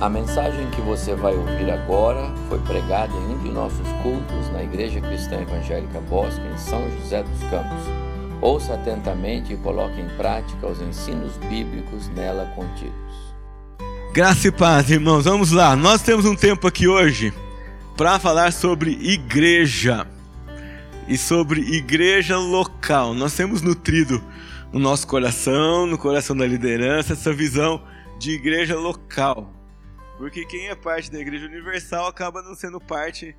A mensagem que você vai ouvir agora foi pregada em um de nossos cultos na Igreja Cristã Evangélica Bosque, em São José dos Campos. Ouça atentamente e coloque em prática os ensinos bíblicos nela contidos. Graça e paz, irmãos. Vamos lá. Nós temos um tempo aqui hoje para falar sobre igreja e sobre igreja local. Nós temos nutrido no nosso coração, no coração da liderança, essa visão de igreja local. Porque quem é parte da Igreja Universal acaba não sendo parte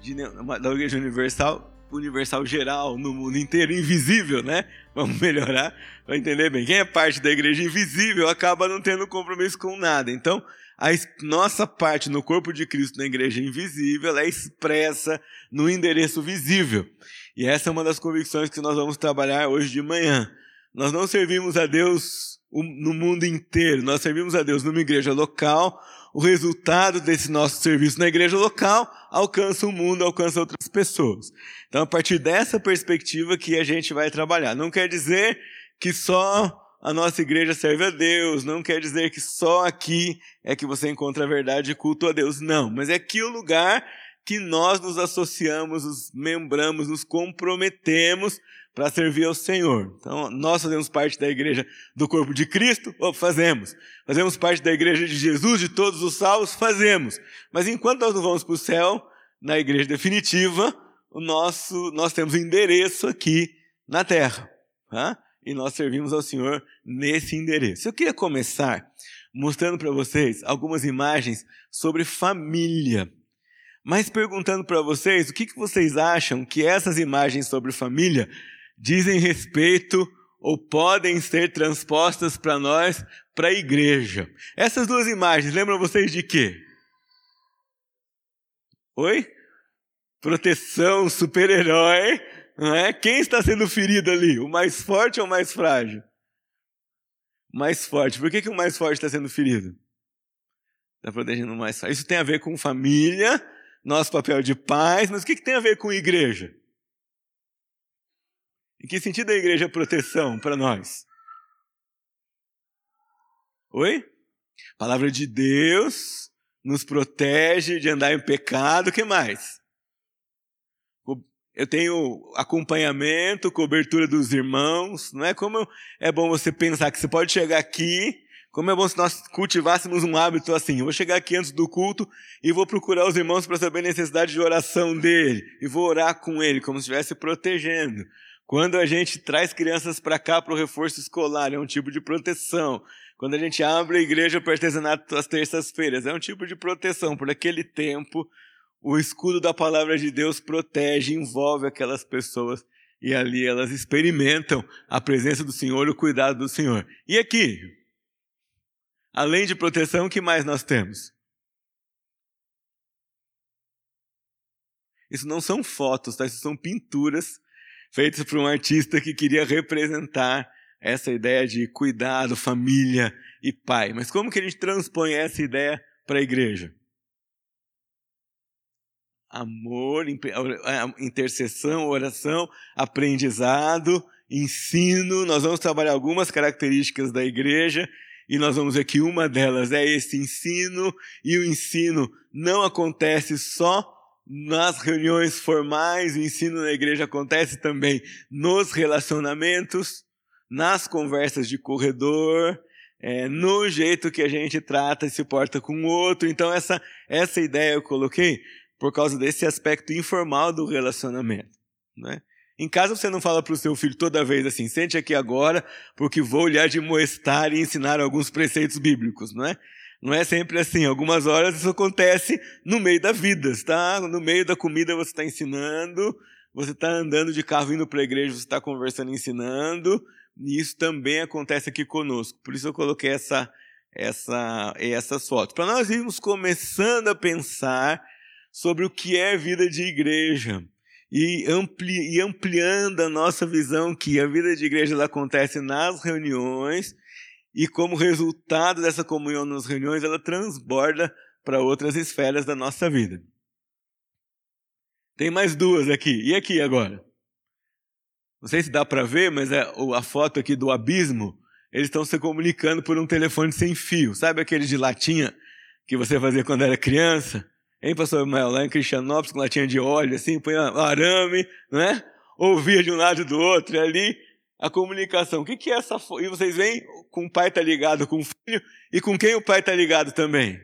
de, da Igreja Universal, universal geral, no mundo inteiro, invisível, né? Vamos melhorar para entender bem. Quem é parte da Igreja invisível acaba não tendo compromisso com nada. Então, a nossa parte no corpo de Cristo na Igreja invisível é expressa no endereço visível. E essa é uma das convicções que nós vamos trabalhar hoje de manhã. Nós não servimos a Deus no mundo inteiro, nós servimos a Deus numa igreja local o resultado desse nosso serviço na igreja local alcança o mundo, alcança outras pessoas. Então, a partir dessa perspectiva que a gente vai trabalhar. Não quer dizer que só a nossa igreja serve a Deus, não quer dizer que só aqui é que você encontra a verdade e culto a Deus. Não, mas é aqui o lugar que nós nos associamos, nos membramos, nos comprometemos para servir ao Senhor. Então, nós fazemos parte da igreja do corpo de Cristo? Oh, fazemos. Fazemos parte da igreja de Jesus, de todos os salvos? Fazemos. Mas enquanto nós não vamos para o céu, na igreja definitiva, o nosso, nós temos endereço aqui na terra. Tá? E nós servimos ao Senhor nesse endereço. Eu queria começar mostrando para vocês algumas imagens sobre família. Mas perguntando para vocês, o que, que vocês acham que essas imagens sobre família dizem respeito ou podem ser transpostas para nós, para a igreja. Essas duas imagens lembram vocês de quê? Oi? Proteção, super-herói, é? Quem está sendo ferido ali? O mais forte ou o mais frágil? Mais forte. Por que, que o mais forte está sendo ferido? Está protegendo o mais forte. Isso tem a ver com família, nosso papel de pais, mas o que, que tem a ver com igreja? Em que sentido a igreja é proteção para nós? Oi? A palavra de Deus nos protege de andar em pecado, o que mais? Eu tenho acompanhamento, cobertura dos irmãos, não é como é bom você pensar que você pode chegar aqui, como é bom se nós cultivássemos um hábito assim, eu vou chegar aqui antes do culto e vou procurar os irmãos para saber a necessidade de oração dele, e vou orar com ele, como se estivesse protegendo. Quando a gente traz crianças para cá para o reforço escolar, é um tipo de proteção. Quando a gente abre a igreja para artesanato às terças-feiras, é um tipo de proteção. Por aquele tempo, o escudo da palavra de Deus protege, envolve aquelas pessoas e ali elas experimentam a presença do Senhor, o cuidado do Senhor. E aqui, além de proteção, o que mais nós temos? Isso não são fotos, tá? Isso são pinturas feitos por um artista que queria representar essa ideia de cuidado, família e pai. Mas como que a gente transpõe essa ideia para a igreja? Amor, intercessão, oração, aprendizado, ensino. Nós vamos trabalhar algumas características da igreja e nós vamos ver que uma delas é esse ensino, e o ensino não acontece só nas reuniões formais, o ensino na igreja acontece também nos relacionamentos, nas conversas de corredor, é, no jeito que a gente trata e se porta com o outro. Então, essa, essa ideia eu coloquei por causa desse aspecto informal do relacionamento. Né? Em casa você não fala para o seu filho toda vez assim, sente aqui agora, porque vou lhe admoestar e ensinar alguns preceitos bíblicos, não é? Não é sempre assim. Algumas horas isso acontece no meio da vida. Está no meio da comida você está ensinando, você está andando de carro indo para a igreja, você está conversando, ensinando. E isso também acontece aqui conosco. Por isso eu coloquei essa, essa, essas fotos. Para nós irmos começando a pensar sobre o que é vida de igreja e, ampli, e ampliando a nossa visão que a vida de igreja acontece nas reuniões e como resultado dessa comunhão nas reuniões, ela transborda para outras esferas da nossa vida. Tem mais duas aqui. E aqui agora? Não sei se dá para ver, mas é a foto aqui do abismo. Eles estão se comunicando por um telefone sem fio. Sabe aquele de latinha que você fazia quando era criança? Hein, pastor Mael? Lá em Cristianópolis, com latinha de óleo, assim, põe arame, não é? Ouvia de um lado e do outro, e ali a comunicação. O que, que é essa. E vocês veem com o pai está ligado com o filho, e com quem o pai está ligado também?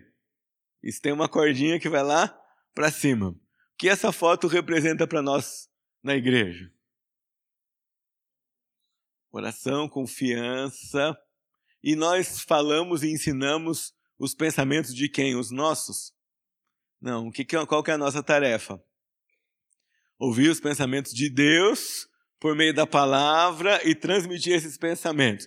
Isso tem uma cordinha que vai lá para cima. O que essa foto representa para nós na igreja? Oração, confiança. E nós falamos e ensinamos os pensamentos de quem? Os nossos? Não. Que, qual que é a nossa tarefa? Ouvir os pensamentos de Deus por meio da palavra e transmitir esses pensamentos.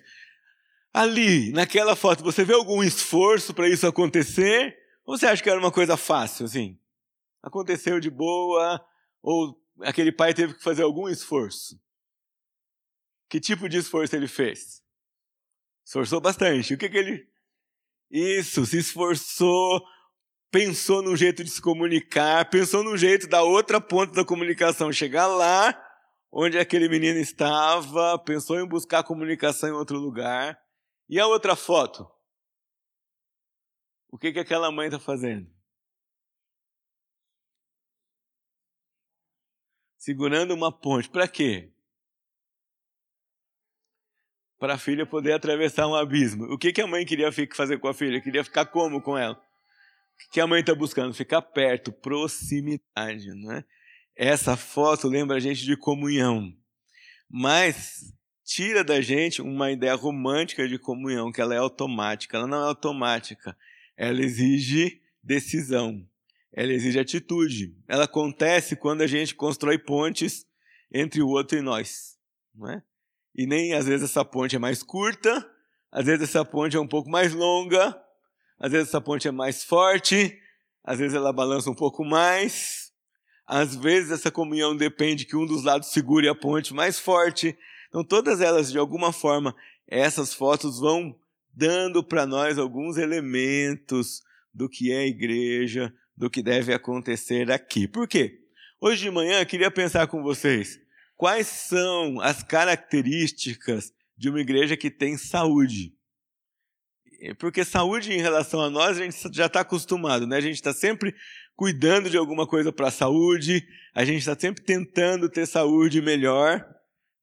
Ali, naquela foto, você vê algum esforço para isso acontecer? Ou você acha que era uma coisa fácil, assim? Aconteceu de boa? Ou aquele pai teve que fazer algum esforço? Que tipo de esforço ele fez? Esforçou bastante. O que, que ele. Isso, se esforçou, pensou num jeito de se comunicar, pensou num jeito da outra ponta da comunicação chegar lá onde aquele menino estava, pensou em buscar comunicação em outro lugar. E a outra foto? O que, que aquela mãe está fazendo? Segurando uma ponte. Para quê? Para a filha poder atravessar um abismo. O que, que a mãe queria fazer com a filha? Queria ficar como com ela? O que a mãe está buscando? Ficar perto, proximidade, não é? Essa foto lembra a gente de comunhão, mas tira da gente uma ideia romântica de comunhão, que ela é automática. Ela não é automática, ela exige decisão, ela exige atitude. Ela acontece quando a gente constrói pontes entre o outro e nós, não é? E nem às vezes essa ponte é mais curta, às vezes essa ponte é um pouco mais longa, às vezes essa ponte é mais forte, às vezes ela balança um pouco mais, às vezes essa comunhão depende que um dos lados segure a ponte mais forte. Então todas elas, de alguma forma, essas fotos vão dando para nós alguns elementos do que é a igreja, do que deve acontecer aqui. Por quê? Hoje de manhã eu queria pensar com vocês quais são as características de uma igreja que tem saúde. Porque saúde em relação a nós, a gente já está acostumado, né? A gente está sempre cuidando de alguma coisa para a saúde, a gente está sempre tentando ter saúde melhor.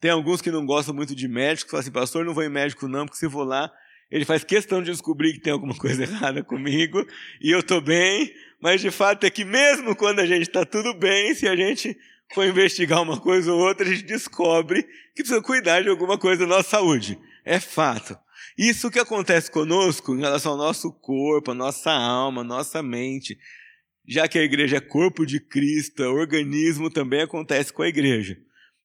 Tem alguns que não gostam muito de médico, falam assim, pastor, não vou em médico não, porque se vou lá, ele faz questão de descobrir que tem alguma coisa errada comigo, e eu estou bem, mas de fato é que mesmo quando a gente está tudo bem, se a gente for investigar uma coisa ou outra, a gente descobre que precisa cuidar de alguma coisa da nossa saúde. É fato. Isso que acontece conosco em relação ao nosso corpo, a nossa alma, a nossa mente, já que a igreja é corpo de Cristo, organismo, também acontece com a igreja.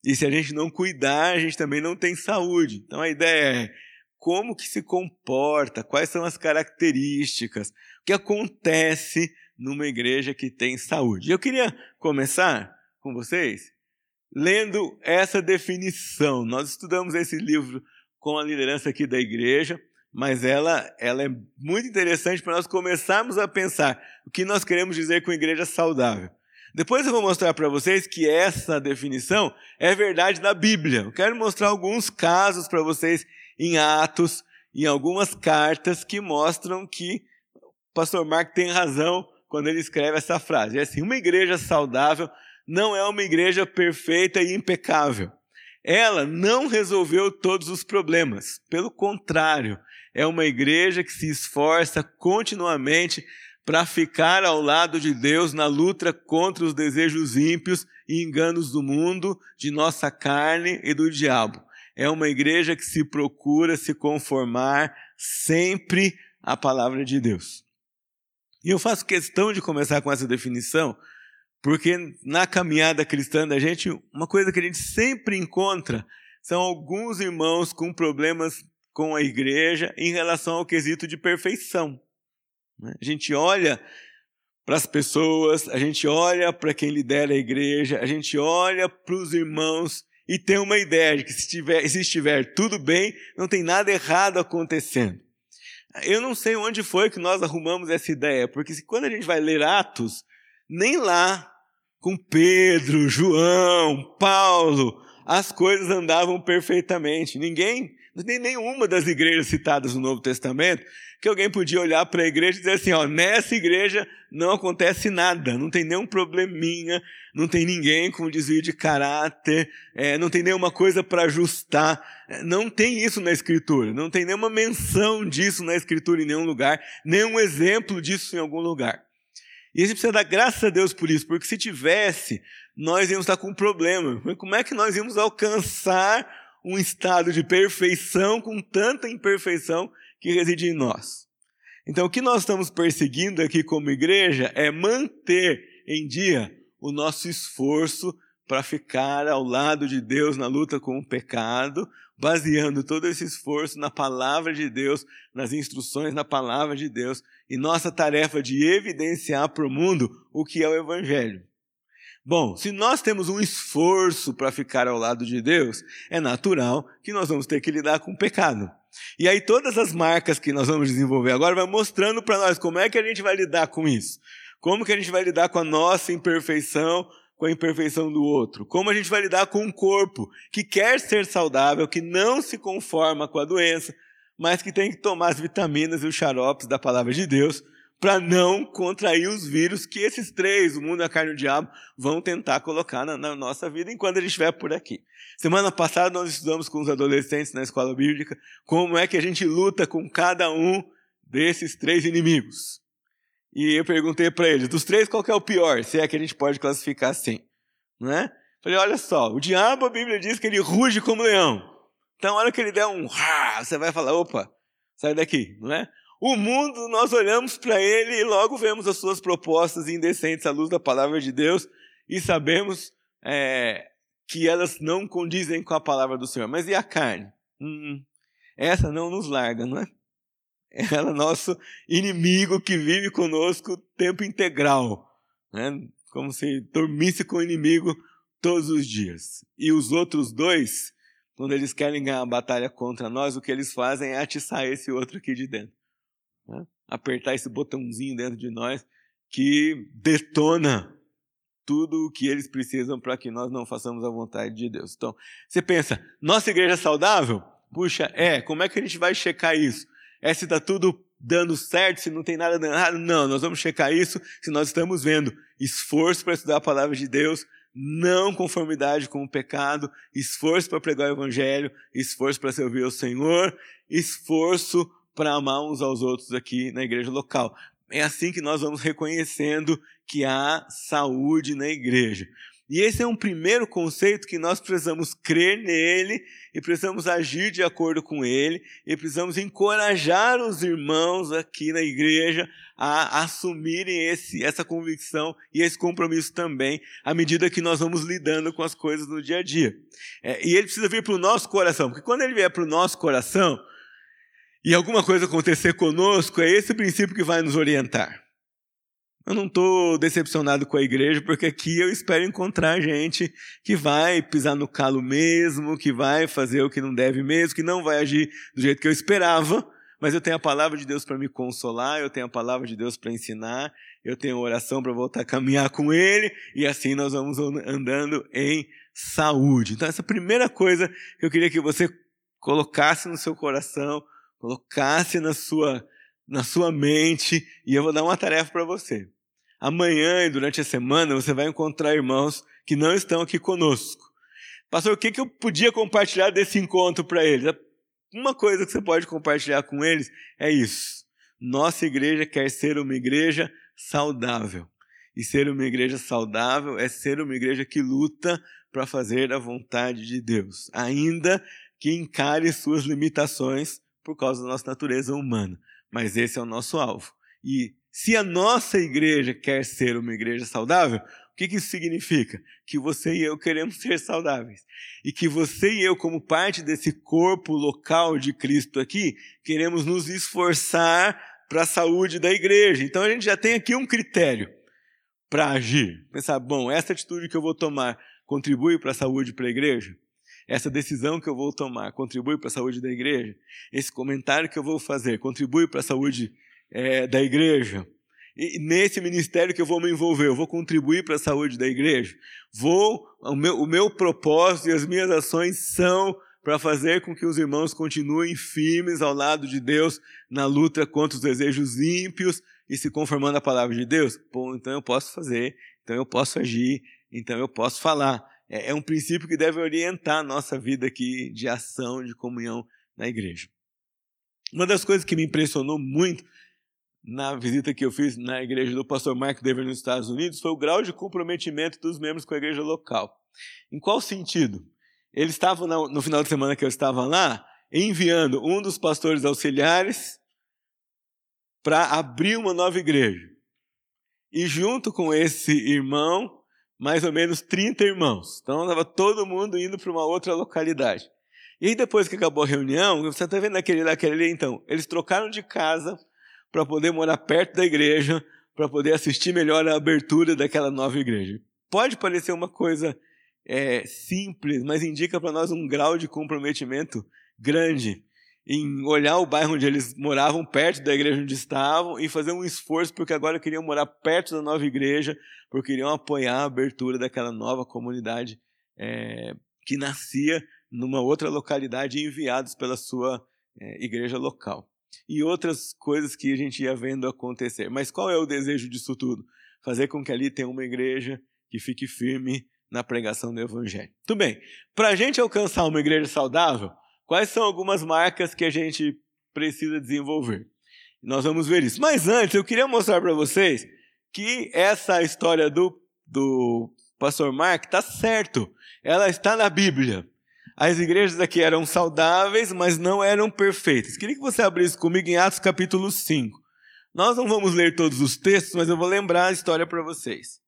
E se a gente não cuidar, a gente também não tem saúde. Então a ideia é como que se comporta, quais são as características, o que acontece numa igreja que tem saúde. Eu queria começar com vocês lendo essa definição. Nós estudamos esse livro com a liderança aqui da igreja mas ela, ela é muito interessante para nós começarmos a pensar o que nós queremos dizer com igreja saudável. Depois eu vou mostrar para vocês que essa definição é verdade da Bíblia. Eu quero mostrar alguns casos para vocês em Atos, em algumas cartas que mostram que o pastor Mark tem razão quando ele escreve essa frase. É assim, uma igreja saudável não é uma igreja perfeita e impecável. Ela não resolveu todos os problemas. Pelo contrário, é uma igreja que se esforça continuamente para ficar ao lado de Deus na luta contra os desejos ímpios e enganos do mundo, de nossa carne e do diabo. É uma igreja que se procura se conformar sempre à palavra de Deus. E eu faço questão de começar com essa definição, porque na caminhada cristã da gente, uma coisa que a gente sempre encontra são alguns irmãos com problemas com a igreja em relação ao quesito de perfeição. Né? A gente olha para as pessoas, a gente olha para quem lidera a igreja, a gente olha para os irmãos e tem uma ideia de que se estiver, se estiver tudo bem, não tem nada errado acontecendo. Eu não sei onde foi que nós arrumamos essa ideia, porque quando a gente vai ler Atos, nem lá com Pedro, João, Paulo, as coisas andavam perfeitamente. Ninguém não tem nenhuma das igrejas citadas no Novo Testamento que alguém podia olhar para a igreja e dizer assim: ó, nessa igreja não acontece nada, não tem nenhum probleminha, não tem ninguém com desvio de caráter, é, não tem nenhuma coisa para ajustar. É, não tem isso na Escritura, não tem nenhuma menção disso na Escritura em nenhum lugar, nenhum exemplo disso em algum lugar. E a gente precisa dar graças a Deus por isso, porque se tivesse, nós íamos estar com um problema. Como é que nós íamos alcançar um estado de perfeição com tanta imperfeição que reside em nós? Então, o que nós estamos perseguindo aqui como igreja é manter em dia o nosso esforço para ficar ao lado de Deus na luta com o pecado, baseando todo esse esforço na palavra de Deus, nas instruções na palavra de Deus e nossa tarefa de evidenciar para o mundo o que é o Evangelho. Bom, se nós temos um esforço para ficar ao lado de Deus, é natural que nós vamos ter que lidar com o pecado. E aí todas as marcas que nós vamos desenvolver agora vai mostrando para nós como é que a gente vai lidar com isso. Como que a gente vai lidar com a nossa imperfeição, com a imperfeição do outro? Como a gente vai lidar com um corpo que quer ser saudável, que não se conforma com a doença, mas que tem que tomar as vitaminas e os xaropes da palavra de Deus para não contrair os vírus que esses três, o mundo, a carne e o diabo, vão tentar colocar na, na, nossa vida enquanto gente estiver por aqui. Semana passada nós estudamos com os adolescentes na escola bíblica como é que a gente luta com cada um desses três inimigos. E eu perguntei para eles, dos três, qual é o pior? Se é que a gente pode classificar assim. Não é? Falei, olha só, o diabo, a Bíblia diz que ele ruge como leão. Então, a hora que ele der um você vai falar, opa, sai daqui, não é? O mundo, nós olhamos para ele e logo vemos as suas propostas indecentes à luz da palavra de Deus e sabemos é, que elas não condizem com a palavra do Senhor. Mas e a carne? Hum, essa não nos larga, não é? Ela é nosso inimigo que vive conosco o tempo integral. Né? Como se dormisse com o inimigo todos os dias. E os outros dois quando eles querem ganhar a batalha contra nós, o que eles fazem é atiçar esse outro aqui de dentro. Né? Apertar esse botãozinho dentro de nós que detona tudo o que eles precisam para que nós não façamos a vontade de Deus. Então, você pensa, nossa igreja é saudável? Puxa, é, como é que a gente vai checar isso? É se está tudo dando certo, se não tem nada dando errado? Não, nós vamos checar isso se nós estamos vendo esforço para estudar a palavra de Deus, não conformidade com o pecado, esforço para pregar o evangelho, esforço para servir ao Senhor, esforço para amar uns aos outros aqui na igreja local. É assim que nós vamos reconhecendo que há saúde na igreja. E esse é um primeiro conceito que nós precisamos crer nele e precisamos agir de acordo com ele e precisamos encorajar os irmãos aqui na igreja a assumirem esse, essa convicção e esse compromisso também à medida que nós vamos lidando com as coisas no dia a dia. É, e ele precisa vir para o nosso coração, porque quando ele vier para o nosso coração e alguma coisa acontecer conosco, é esse princípio que vai nos orientar. Eu não estou decepcionado com a igreja, porque aqui eu espero encontrar gente que vai pisar no calo mesmo, que vai fazer o que não deve mesmo, que não vai agir do jeito que eu esperava, mas eu tenho a palavra de Deus para me consolar, eu tenho a palavra de Deus para ensinar, eu tenho oração para voltar a caminhar com Ele, e assim nós vamos andando em saúde. Então, essa primeira coisa que eu queria que você colocasse no seu coração, colocasse na sua na sua mente e eu vou dar uma tarefa para você. Amanhã e durante a semana você vai encontrar irmãos que não estão aqui conosco. Pastor, o que, que eu podia compartilhar desse encontro para eles? Uma coisa que você pode compartilhar com eles é isso. Nossa igreja quer ser uma igreja saudável. E ser uma igreja saudável é ser uma igreja que luta para fazer a vontade de Deus, ainda que encare suas limitações por causa da nossa natureza humana mas esse é o nosso alvo. E se a nossa igreja quer ser uma igreja saudável, o que, que isso significa? Que você e eu queremos ser saudáveis. E que você e eu, como parte desse corpo local de Cristo aqui, queremos nos esforçar para a saúde da igreja. Então a gente já tem aqui um critério para agir. Pensar, bom, essa atitude que eu vou tomar contribui para a saúde para a igreja? Essa decisão que eu vou tomar contribui para a saúde da igreja? Esse comentário que eu vou fazer contribui para a saúde é, da igreja? E nesse ministério que eu vou me envolver, eu vou contribuir para a saúde da igreja? Vou, o meu, o meu propósito e as minhas ações são para fazer com que os irmãos continuem firmes ao lado de Deus na luta contra os desejos ímpios e se conformando à palavra de Deus? Bom, então eu posso fazer, então eu posso agir, então eu posso falar. É, é um princípio que deve orientar a nossa vida aqui de ação, de comunhão na igreja. Uma das coisas que me impressionou muito na visita que eu fiz na igreja do pastor Mark Dever nos Estados Unidos foi o grau de comprometimento dos membros com a igreja local. Em qual sentido? Eles estavam, no final de semana que eu estava lá, enviando um dos pastores auxiliares para abrir uma nova igreja. E junto com esse irmão, mais ou menos 30 irmãos. Então estava todo mundo indo para uma outra localidade. E aí depois que acabou a reunião, você está vendo aquele lá, aquele ali, então, eles trocaram de casa para poder morar perto da igreja, para poder assistir melhor a abertura daquela nova igreja. Pode parecer uma coisa é, simples, mas indica para nós um grau de comprometimento grande em olhar o bairro onde eles moravam, perto da igreja onde estavam, e fazer um esforço porque agora queriam morar perto da nova igreja, porque queriam apoiar a abertura daquela nova comunidade é, que nascia numa outra localidade, enviados pela sua é, igreja local e outras coisas que a gente ia vendo acontecer. Mas qual é o desejo disso tudo? Fazer com que ali tenha uma igreja que fique firme na pregação do Evangelho. Tudo bem, para a gente alcançar uma igreja saudável, quais são algumas marcas que a gente precisa desenvolver? Nós vamos ver isso. Mas antes, eu queria mostrar para vocês que essa história do, do pastor Mark está certo. Ela está na Bíblia. As igrejas aqui eram saudáveis, mas não eram perfeitas. Queria que você abrisse comigo em Atos capítulo 5. Nós não vamos ler todos os textos, mas eu vou lembrar a história para vocês.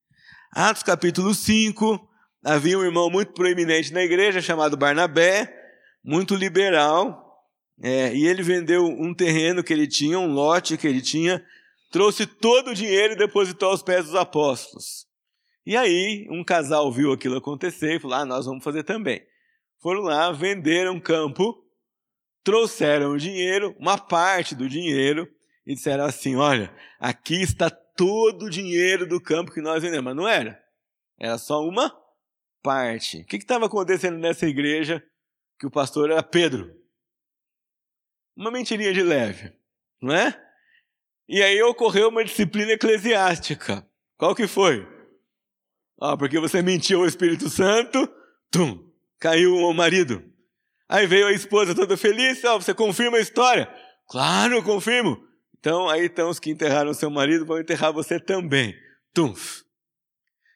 Atos capítulo 5, havia um irmão muito proeminente na igreja chamado Barnabé, muito liberal, é, e ele vendeu um terreno que ele tinha, um lote que ele tinha, trouxe todo o dinheiro e depositou aos pés dos apóstolos. E aí, um casal viu aquilo acontecer e falou: Ah, nós vamos fazer também foram lá, venderam campo, trouxeram o dinheiro, uma parte do dinheiro, e disseram assim: Olha, aqui está todo o dinheiro do campo que nós vendemos. Mas não era. Era só uma parte. O que estava acontecendo nessa igreja que o pastor era Pedro? Uma mentirinha de leve, não é? E aí ocorreu uma disciplina eclesiástica. Qual que foi? Ah, porque você mentiu ao Espírito Santo, tum, caiu o marido. Aí veio a esposa toda feliz, ó, você confirma a história? Claro, confirmo. Então, aí estão os que enterraram seu marido, vão enterrar você também. Tumf.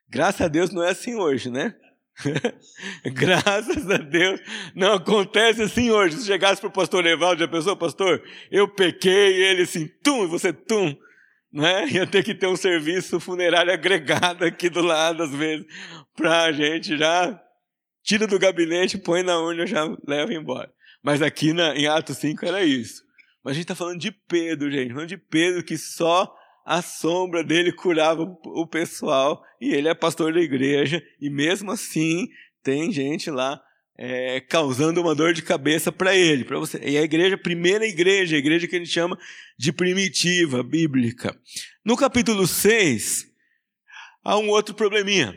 Graças a Deus não é assim hoje, né? Graças a Deus não acontece assim hoje. Se chegasse para o pastor Evaldo, já pensou, pastor, eu pequei, e ele assim, tum, e você tum. Né? Ia ter que ter um serviço funerário agregado aqui do lado, às vezes, para a gente já tira do gabinete, põe na urna, já leva embora. Mas aqui na, em Atos 5 era isso. Mas a gente está falando de Pedro, gente, falando de Pedro que só a sombra dele curava o pessoal e ele é pastor da igreja e mesmo assim tem gente lá é, causando uma dor de cabeça para ele, para você. E a igreja, primeira igreja, a igreja que a gente chama de primitiva, bíblica. No capítulo 6, há um outro probleminha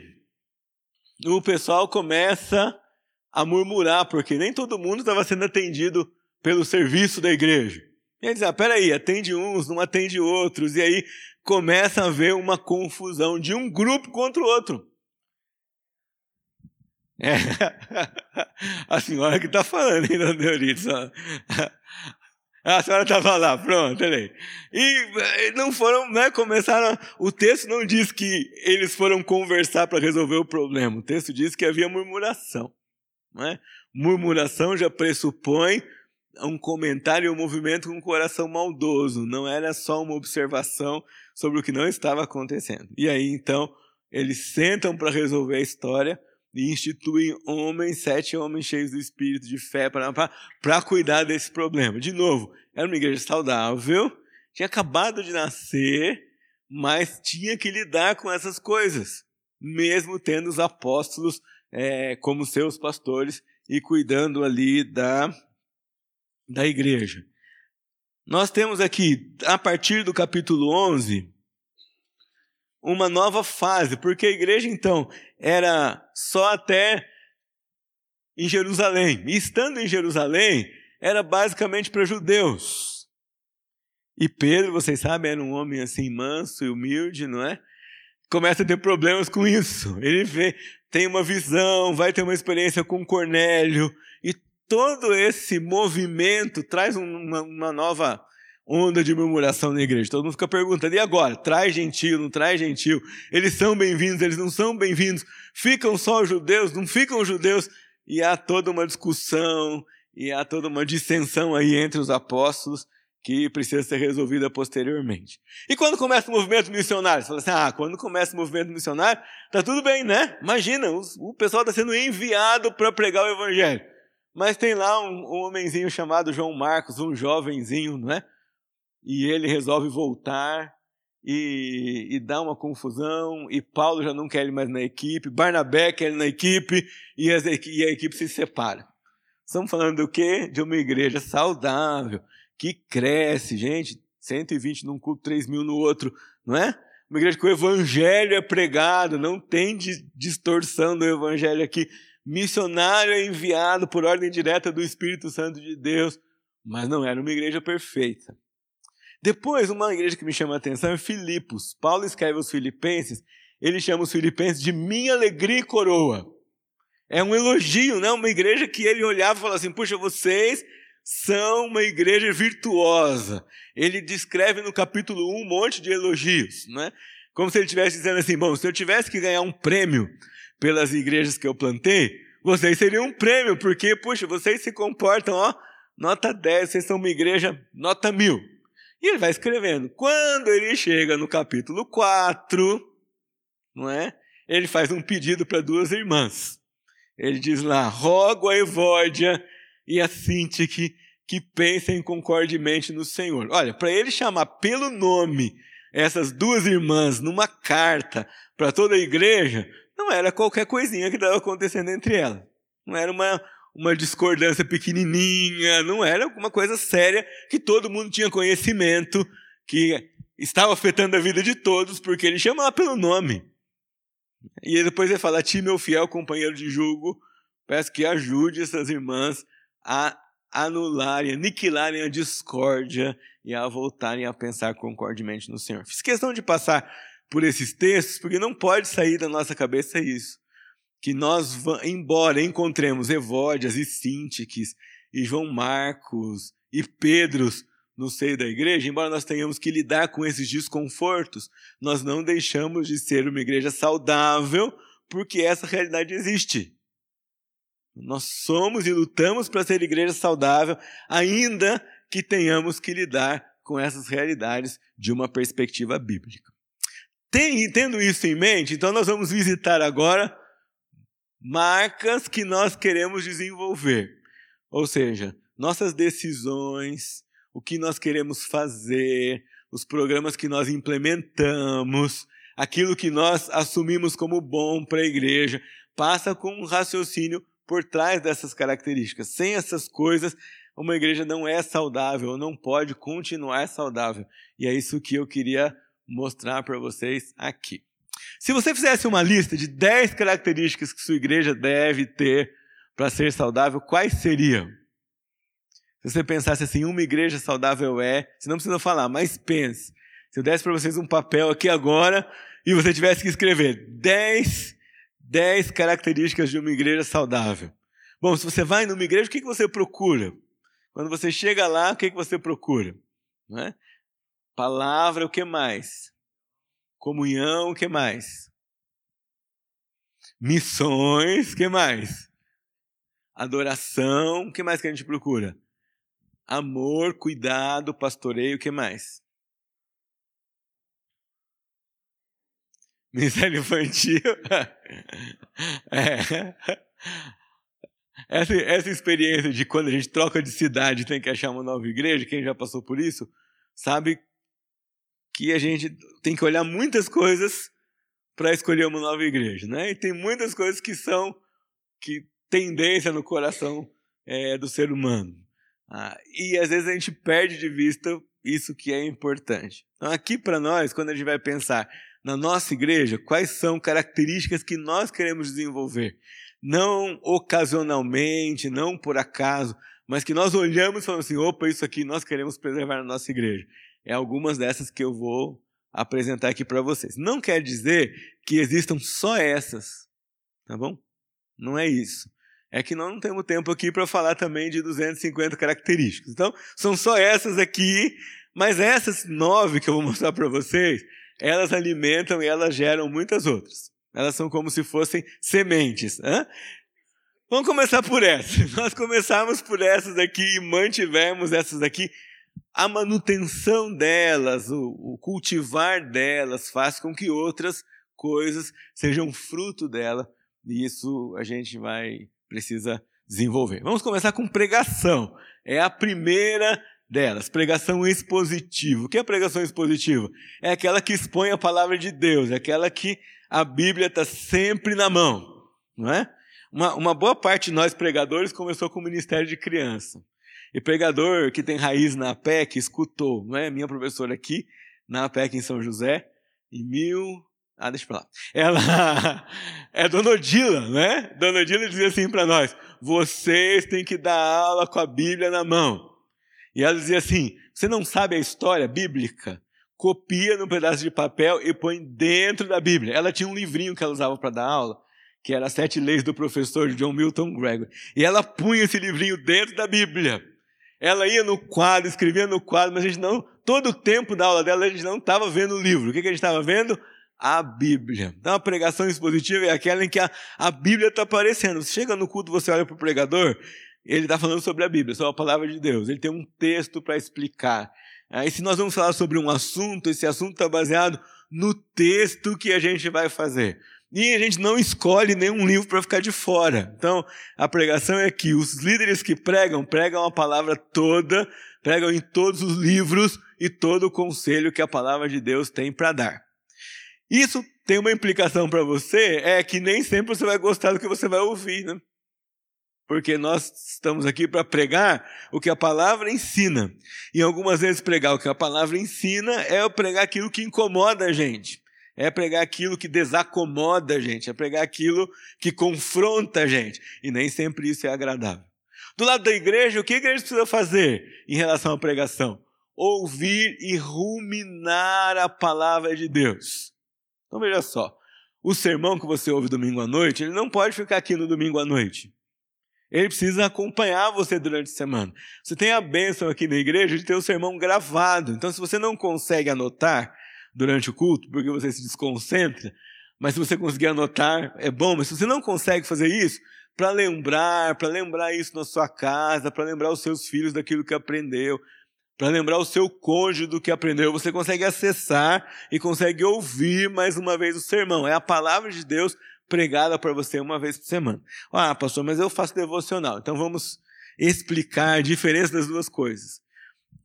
o pessoal começa a murmurar, porque nem todo mundo estava sendo atendido pelo serviço da igreja. E aí diz, ah, peraí, atende uns, não atende outros, e aí começa a haver uma confusão de um grupo contra o outro. É. A senhora que está falando, hein, Dona Euridice? A senhora estava lá, pronto, olha E não foram, né, começaram, o texto não diz que eles foram conversar para resolver o problema, o texto diz que havia murmuração. Né? Murmuração já pressupõe um comentário e um movimento com um coração maldoso, não era só uma observação sobre o que não estava acontecendo. E aí, então, eles sentam para resolver a história, e instituem homens, sete homens cheios do espírito de fé para cuidar desse problema. De novo, era uma igreja saudável, tinha acabado de nascer, mas tinha que lidar com essas coisas, mesmo tendo os apóstolos é, como seus pastores e cuidando ali da, da igreja. Nós temos aqui, a partir do capítulo 11, uma nova fase, porque a igreja então era só até em Jerusalém. E estando em Jerusalém, era basicamente para judeus. E Pedro, vocês sabem, era um homem assim manso e humilde, não é? Começa a ter problemas com isso. Ele vê, tem uma visão, vai ter uma experiência com Cornélio, e todo esse movimento traz uma, uma nova onda de murmuração na igreja. Todo mundo fica perguntando: e agora? Traz gentil, não traz gentil? Eles são bem-vindos, eles não são bem-vindos? Ficam só judeus, não ficam judeus? E há toda uma discussão, e há toda uma dissensão aí entre os apóstolos que precisa ser resolvida posteriormente. E quando começa o movimento missionário? Você fala assim, ah, quando começa o movimento missionário, tá tudo bem, né? Imagina, o pessoal está sendo enviado para pregar o evangelho. Mas tem lá um, um homenzinho chamado João Marcos, um jovenzinho, não é? E ele resolve voltar e, e dá uma confusão, e Paulo já não quer ele mais na equipe, Barnabé quer ele na equipe, e, as, e a equipe se separa. Estamos falando do quê? De uma igreja saudável, que cresce, gente, 120 num culto, 3 mil no outro, não é? Uma igreja que o evangelho é pregado, não tem distorção do evangelho aqui. Missionário enviado por ordem direta do Espírito Santo de Deus, mas não era uma igreja perfeita. Depois, uma igreja que me chama a atenção é Filipos. Paulo escreve aos Filipenses, ele chama os Filipenses de minha alegria e coroa. É um elogio, né? Uma igreja que ele olhava e falava assim: puxa, vocês são uma igreja virtuosa. Ele descreve no capítulo 1 um monte de elogios, não é? Como se ele estivesse dizendo assim: bom, se eu tivesse que ganhar um prêmio pelas igrejas que eu plantei, vocês seriam um prêmio, porque, puxa, vocês se comportam, ó, nota 10, vocês são uma igreja nota mil. E ele vai escrevendo. Quando ele chega no capítulo 4, não é? Ele faz um pedido para duas irmãs. Ele diz lá: rogo a Evódia e a Sintique que pensem concordemente no Senhor. Olha, para ele chamar pelo nome essas duas irmãs numa carta para toda a igreja, não era qualquer coisinha que estava acontecendo entre elas. Não era uma, uma discordância pequenininha, não era uma coisa séria que todo mundo tinha conhecimento, que estava afetando a vida de todos, porque ele chamava pelo nome. E depois ele fala: Ti, meu fiel companheiro de julgo, peço que ajude essas irmãs a anularem, aniquilarem a discórdia e a voltarem a pensar concordemente no Senhor. Fiz questão de passar por esses textos, porque não pode sair da nossa cabeça isso. Que nós, embora encontremos Evódias e Síntiques, e João Marcos, e Pedros no seio da igreja, embora nós tenhamos que lidar com esses desconfortos, nós não deixamos de ser uma igreja saudável, porque essa realidade existe. Nós somos e lutamos para ser igreja saudável, ainda que tenhamos que lidar com essas realidades de uma perspectiva bíblica. Tem, tendo isso em mente, então nós vamos visitar agora marcas que nós queremos desenvolver. Ou seja, nossas decisões, o que nós queremos fazer, os programas que nós implementamos, aquilo que nós assumimos como bom para a igreja, passa com um raciocínio por trás dessas características. Sem essas coisas, uma igreja não é saudável, não pode continuar saudável. E é isso que eu queria mostrar para vocês aqui. Se você fizesse uma lista de 10 características que sua igreja deve ter para ser saudável, quais seriam? Se você pensasse assim, uma igreja saudável é, você não precisa falar, mas pense. Se eu desse para vocês um papel aqui agora e você tivesse que escrever 10 10 características de uma igreja saudável. Bom, se você vai numa igreja, o que você procura? Quando você chega lá, o que você procura? Não é? Palavra, o que mais? Comunhão, o que mais? Missões, o que mais? Adoração, o que mais que a gente procura? Amor, cuidado, pastoreio, o que mais? Ministério infantil. é. Essa, essa experiência de quando a gente troca de cidade tem que achar uma nova igreja, quem já passou por isso, sabe que a gente tem que olhar muitas coisas para escolher uma nova igreja, né? E tem muitas coisas que são que tendência no coração é, do ser humano. Ah, e às vezes a gente perde de vista isso que é importante. Então aqui para nós, quando a gente vai pensar na nossa igreja, quais são características que nós queremos desenvolver. não ocasionalmente, não por acaso, mas que nós olhamos e falamos assim: opa, isso aqui nós queremos preservar na nossa igreja. É algumas dessas que eu vou apresentar aqui para vocês. Não quer dizer que existam só essas, tá bom? Não é isso. É que nós não temos tempo aqui para falar também de 250 características. Então, são só essas aqui, mas essas nove que eu vou mostrar para vocês, elas alimentam e elas geram muitas outras. Elas são como se fossem sementes. Hein? Vamos começar por essas. Nós começamos por essas aqui e mantivemos essas aqui. A manutenção delas, o, cultivar delas, faz com que outras coisas sejam fruto dela. E isso a gente vai precisa desenvolver. Vamos começar com pregação. É a primeira delas, pregação expositiva. O que é pregação expositiva? É aquela que expõe a palavra de Deus, é aquela que a Bíblia está sempre na mão, não é? Uma, uma boa parte de nós pregadores começou com o ministério de criança. E pregador que tem raiz na APEC escutou, não é? Minha professora aqui, na APEC em São José, em mil. Ah, deixa pra lá. Ela é Dona Odila, né? Dona Odila dizia assim para nós: vocês têm que dar aula com a Bíblia na mão. E ela dizia assim: você não sabe a história bíblica? Copia num pedaço de papel e põe dentro da Bíblia. Ela tinha um livrinho que ela usava para dar aula, que era Sete Leis do Professor John Milton Gregory. E ela punha esse livrinho dentro da Bíblia. Ela ia no quadro, escrevia no quadro, mas a gente não, todo o tempo da aula dela, a gente não estava vendo o livro. O que, que a gente estava vendo? A Bíblia. Então, a pregação expositiva é aquela em que a, a Bíblia está aparecendo. Você chega no culto, você olha para o pregador, ele está falando sobre a Bíblia, sobre a palavra de Deus. Ele tem um texto para explicar. Aí, se nós vamos falar sobre um assunto, esse assunto está baseado no texto que a gente vai fazer. E a gente não escolhe nenhum livro para ficar de fora. Então, a pregação é que os líderes que pregam, pregam a palavra toda, pregam em todos os livros e todo o conselho que a palavra de Deus tem para dar. Isso tem uma implicação para você, é que nem sempre você vai gostar do que você vai ouvir, né? Porque nós estamos aqui para pregar o que a palavra ensina. E algumas vezes pregar o que a palavra ensina é pregar aquilo que incomoda a gente é pregar aquilo que desacomoda a gente, é pregar aquilo que confronta a gente. E nem sempre isso é agradável. Do lado da igreja, o que a igreja precisa fazer em relação à pregação? Ouvir e ruminar a palavra de Deus. Então veja só, o sermão que você ouve domingo à noite, ele não pode ficar aqui no domingo à noite. Ele precisa acompanhar você durante a semana. Você tem a bênção aqui na igreja de ter o sermão gravado. Então, se você não consegue anotar, durante o culto, porque você se desconcentra. Mas se você conseguir anotar, é bom. Mas se você não consegue fazer isso, para lembrar, para lembrar isso na sua casa, para lembrar os seus filhos daquilo que aprendeu, para lembrar o seu cônjuge do que aprendeu, você consegue acessar e consegue ouvir mais uma vez o sermão. É a palavra de Deus pregada para você uma vez por semana. Ah, pastor, mas eu faço devocional. Então vamos explicar a diferença das duas coisas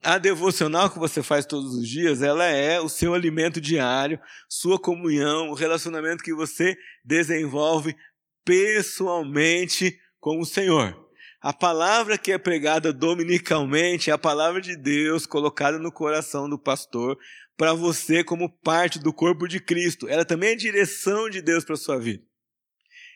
a devocional que você faz todos os dias, ela é o seu alimento diário, sua comunhão, o relacionamento que você desenvolve pessoalmente com o Senhor. A palavra que é pregada dominicalmente é a palavra de Deus colocada no coração do pastor para você como parte do corpo de Cristo. Ela também é direção de Deus para sua vida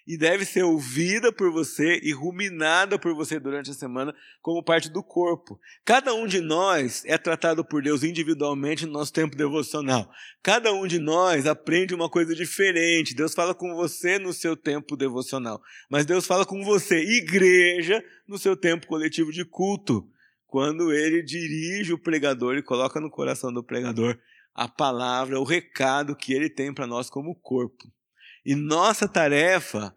e deve ser ouvida por você e ruminada por você durante a semana como parte do corpo. Cada um de nós é tratado por Deus individualmente no nosso tempo devocional. Cada um de nós aprende uma coisa diferente. Deus fala com você no seu tempo devocional, mas Deus fala com você, igreja, no seu tempo coletivo de culto, quando ele dirige o pregador e coloca no coração do pregador a palavra, o recado que ele tem para nós como corpo. E nossa tarefa,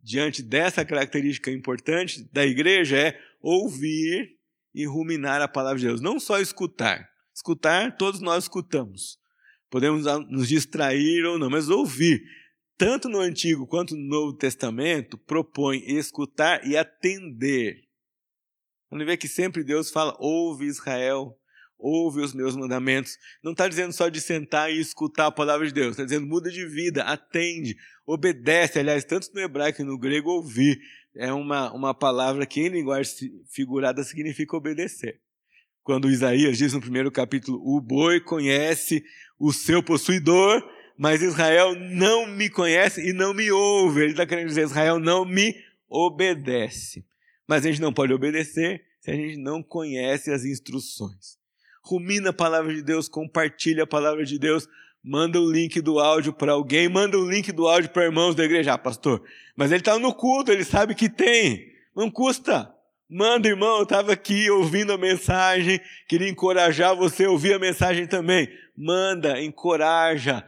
diante dessa característica importante da igreja, é ouvir e ruminar a palavra de Deus. Não só escutar. Escutar, todos nós escutamos. Podemos nos distrair ou não, mas ouvir. Tanto no Antigo quanto no Novo Testamento, propõe escutar e atender. Quando vê que sempre Deus fala, ouve Israel, ouve os meus mandamentos. Não está dizendo só de sentar e escutar a palavra de Deus, está dizendo muda de vida, atende, obedece. Aliás, tanto no hebraico e no grego, ouvir é uma, uma palavra que em linguagem figurada significa obedecer. Quando Isaías diz no primeiro capítulo: O boi conhece o seu possuidor, mas Israel não me conhece e não me ouve. Ele está querendo dizer: Israel não me obedece. Mas a gente não pode obedecer se a gente não conhece as instruções. Rumina a palavra de Deus, compartilha a palavra de Deus, manda o link do áudio para alguém, manda o link do áudio para irmãos da igreja. Ah, pastor, mas ele está no culto, ele sabe que tem. Não custa. Manda, irmão, eu estava aqui ouvindo a mensagem, queria encorajar você a ouvir a mensagem também. Manda, encoraja,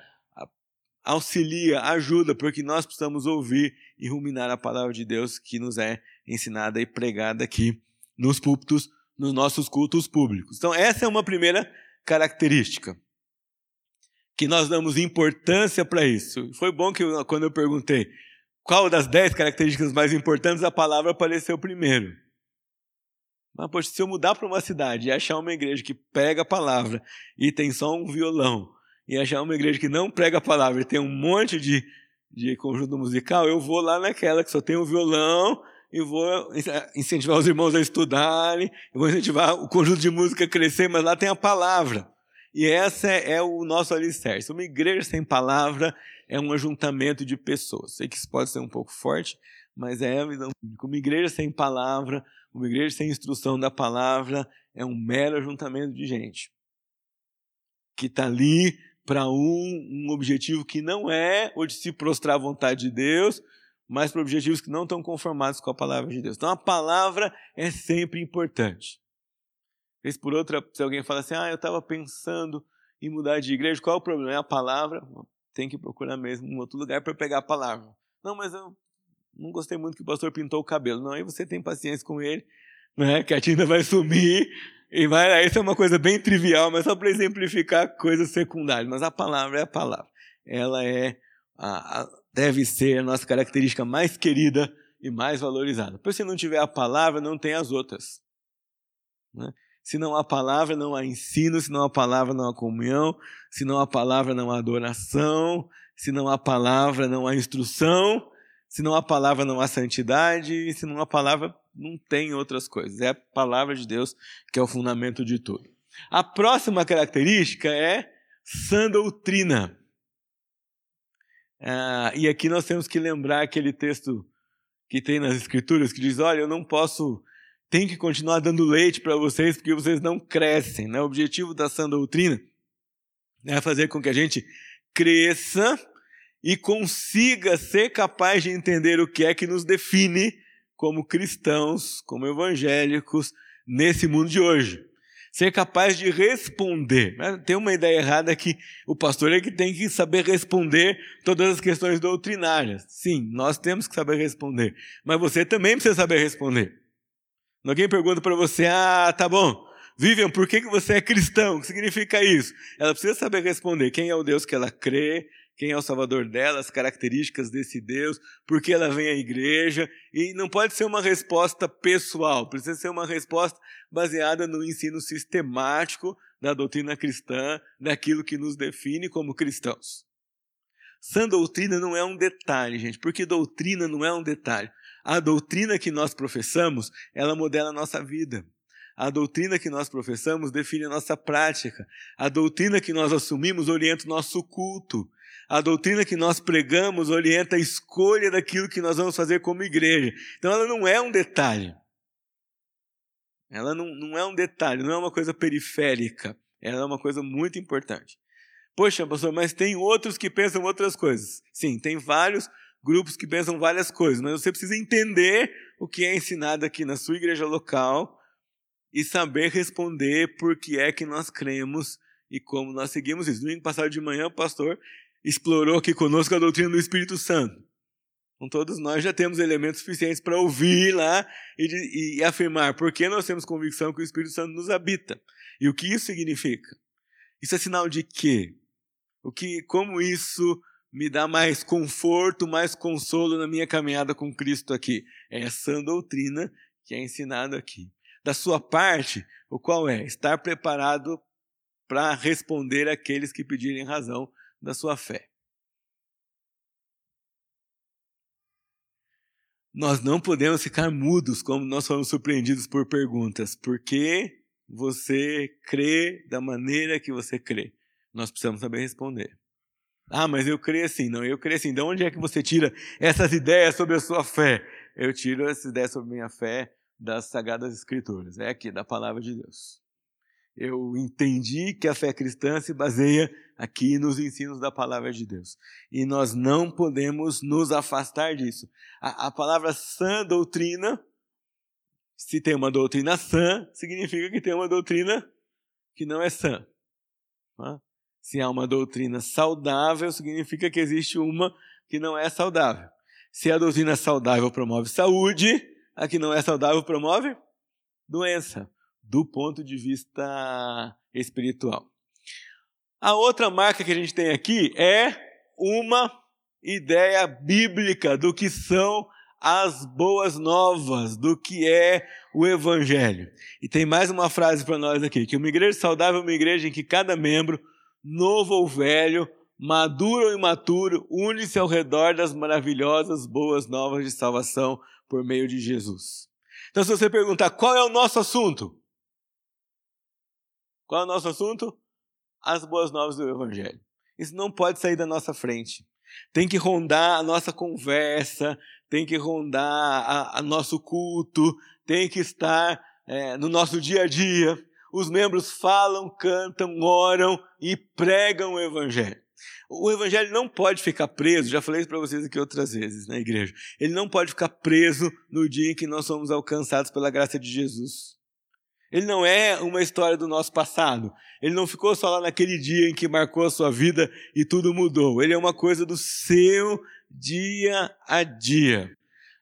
auxilia, ajuda, porque nós precisamos ouvir e ruminar a palavra de Deus que nos é ensinada e pregada aqui nos púlpitos, nos nossos cultos públicos. Então, essa é uma primeira característica que nós damos importância para isso. Foi bom que quando eu perguntei qual das dez características mais importantes, a palavra apareceu primeiro. Mas, poxa, se eu mudar para uma cidade e achar uma igreja que prega a palavra e tem só um violão, e achar uma igreja que não prega a palavra e tem um monte de, de conjunto musical, eu vou lá naquela que só tem um violão e vou incentivar os irmãos a estudarem, vou incentivar o conjunto de música a crescer, mas lá tem a palavra. E essa é o nosso alicerce. Uma igreja sem palavra é um ajuntamento de pessoas. Sei que isso pode ser um pouco forte, mas é a visão. Uma igreja sem palavra, uma igreja sem instrução da palavra, é um mero ajuntamento de gente que está ali para um, um objetivo que não é o de se prostrar à vontade de Deus, mas para objetivos que não estão conformados com a palavra de Deus. Então a palavra é sempre importante. Vez por outra, se alguém fala assim, ah, eu estava pensando em mudar de igreja, qual é o problema? É a palavra, tem que procurar mesmo um outro lugar para pegar a palavra. Não, mas eu não gostei muito que o pastor pintou o cabelo. Não, aí você tem paciência com ele, né? que a tinta vai sumir, e vai, isso é uma coisa bem trivial, mas só para exemplificar coisas secundárias. Mas a palavra é a palavra. Ela é deve ser a nossa característica mais querida e mais valorizada. Porque se não tiver a palavra, não tem as outras. Né? Se não há palavra, não há ensino, se não há palavra, não há comunhão, se não há palavra, não há adoração, se não há palavra, não há instrução, se não há palavra, não há santidade, e se não há palavra, não tem outras coisas. É a palavra de Deus que é o fundamento de tudo. A próxima característica é sã doutrina. Ah, e aqui nós temos que lembrar aquele texto que tem nas Escrituras que diz: Olha, eu não posso, tenho que continuar dando leite para vocês porque vocês não crescem. Né? O objetivo da sã doutrina é fazer com que a gente cresça e consiga ser capaz de entender o que é que nos define como cristãos, como evangélicos, nesse mundo de hoje. Ser capaz de responder. Né? Tem uma ideia errada que o pastor é que tem que saber responder todas as questões doutrinárias. Sim, nós temos que saber responder. Mas você também precisa saber responder. Alguém pergunta para você: ah, tá bom, Vivian, por que você é cristão? O que significa isso? Ela precisa saber responder quem é o Deus que ela crê, quem é o Salvador dela, as características desse Deus, por que ela vem à igreja. E não pode ser uma resposta pessoal, precisa ser uma resposta baseada no ensino sistemático da doutrina cristã, daquilo que nos define como cristãos. Sã doutrina não é um detalhe, gente, porque doutrina não é um detalhe. A doutrina que nós professamos, ela modela a nossa vida. A doutrina que nós professamos define a nossa prática. A doutrina que nós assumimos orienta o nosso culto. A doutrina que nós pregamos orienta a escolha daquilo que nós vamos fazer como igreja. Então ela não é um detalhe. Ela não, não é um detalhe, não é uma coisa periférica. Ela é uma coisa muito importante. Poxa, pastor, mas tem outros que pensam outras coisas. Sim, tem vários grupos que pensam várias coisas, mas você precisa entender o que é ensinado aqui na sua igreja local e saber responder por que é que nós cremos e como nós seguimos isso. Domingo passado de manhã, o pastor explorou aqui conosco a doutrina do Espírito Santo. Então, todos nós já temos elementos suficientes para ouvir lá e, de, e, afirmar porque nós temos convicção que o Espírito Santo nos habita. E o que isso significa? Isso é sinal de quê? O que, como isso me dá mais conforto, mais consolo na minha caminhada com Cristo aqui? É essa doutrina que é ensinada aqui. Da sua parte, o qual é? Estar preparado para responder àqueles que pedirem razão da sua fé. Nós não podemos ficar mudos como nós fomos surpreendidos por perguntas. Por que você crê da maneira que você crê? Nós precisamos saber responder. Ah, mas eu creio assim. Não, eu creio assim. De onde é que você tira essas ideias sobre a sua fé? eu tiro essa ideia sobre minha fé das Sagradas Escrituras, é aqui, da Palavra de Deus. Eu entendi que a fé cristã se baseia aqui nos ensinos da Palavra de Deus. E nós não podemos nos afastar disso. A, a palavra sã doutrina, se tem uma doutrina sã, significa que tem uma doutrina que não é sã. Se há uma doutrina saudável, significa que existe uma que não é saudável. Se a doutrina saudável promove saúde, a que não é saudável promove doença, do ponto de vista espiritual. A outra marca que a gente tem aqui é uma ideia bíblica do que são as boas novas, do que é o evangelho. E tem mais uma frase para nós aqui, que uma igreja saudável é uma igreja em que cada membro, novo ou velho, maduro ou imaturo, une-se ao redor das maravilhosas boas novas de salvação por meio de Jesus. Então, se você perguntar qual é o nosso assunto, qual é o nosso assunto? As boas novas do Evangelho. Isso não pode sair da nossa frente. Tem que rondar a nossa conversa, tem que rondar a, a nosso culto, tem que estar é, no nosso dia a dia. Os membros falam, cantam, oram e pregam o Evangelho. O evangelho não pode ficar preso, já falei isso para vocês aqui outras vezes na igreja. Ele não pode ficar preso no dia em que nós somos alcançados pela graça de Jesus. Ele não é uma história do nosso passado. Ele não ficou só lá naquele dia em que marcou a sua vida e tudo mudou. Ele é uma coisa do seu dia a dia.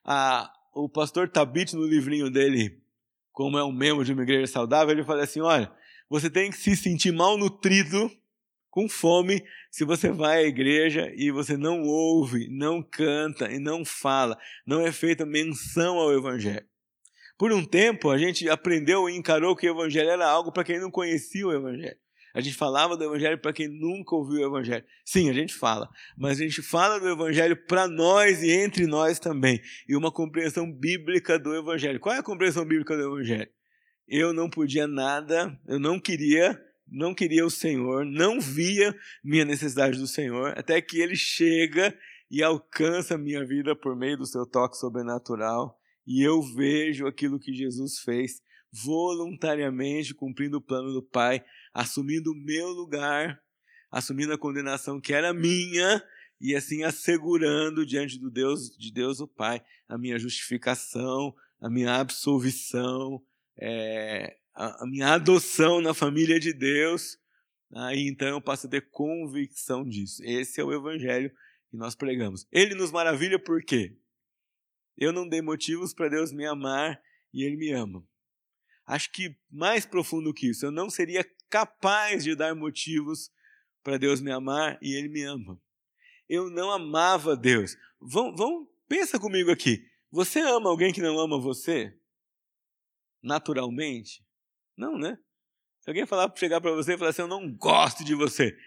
Ah, o pastor Tabit, no livrinho dele, como é um membro de uma igreja saudável, ele fala assim: olha, você tem que se sentir mal nutrido com fome se você vai à igreja e você não ouve, não canta e não fala, não é feita menção ao Evangelho. Por um tempo, a gente aprendeu e encarou que o Evangelho era algo para quem não conhecia o Evangelho. A gente falava do Evangelho para quem nunca ouviu o Evangelho. Sim, a gente fala, mas a gente fala do Evangelho para nós e entre nós também. E uma compreensão bíblica do Evangelho. Qual é a compreensão bíblica do Evangelho? Eu não podia nada, eu não queria não queria o Senhor, não via minha necessidade do Senhor, até que ele chega e alcança a minha vida por meio do seu toque sobrenatural, e eu vejo aquilo que Jesus fez voluntariamente cumprindo o plano do Pai, assumindo o meu lugar, assumindo a condenação que era minha e assim assegurando diante do Deus de Deus o Pai a minha justificação, a minha absolvição, é, a, minha adoção na família de Deus, aí então eu passo a ter convicção disso. Esse é o evangelho que nós pregamos. Ele nos maravilha por quê? Eu não dei motivos para Deus me amar e ele me ama. Acho que mais profundo que isso, eu não seria capaz de dar motivos para Deus me amar e ele me ama. Eu não amava Deus. Vão, vão, pensa comigo aqui. Você ama alguém que não ama você? Naturalmente? Não, né? Se alguém falar, chegar para você e falar assim, eu não gosto de você,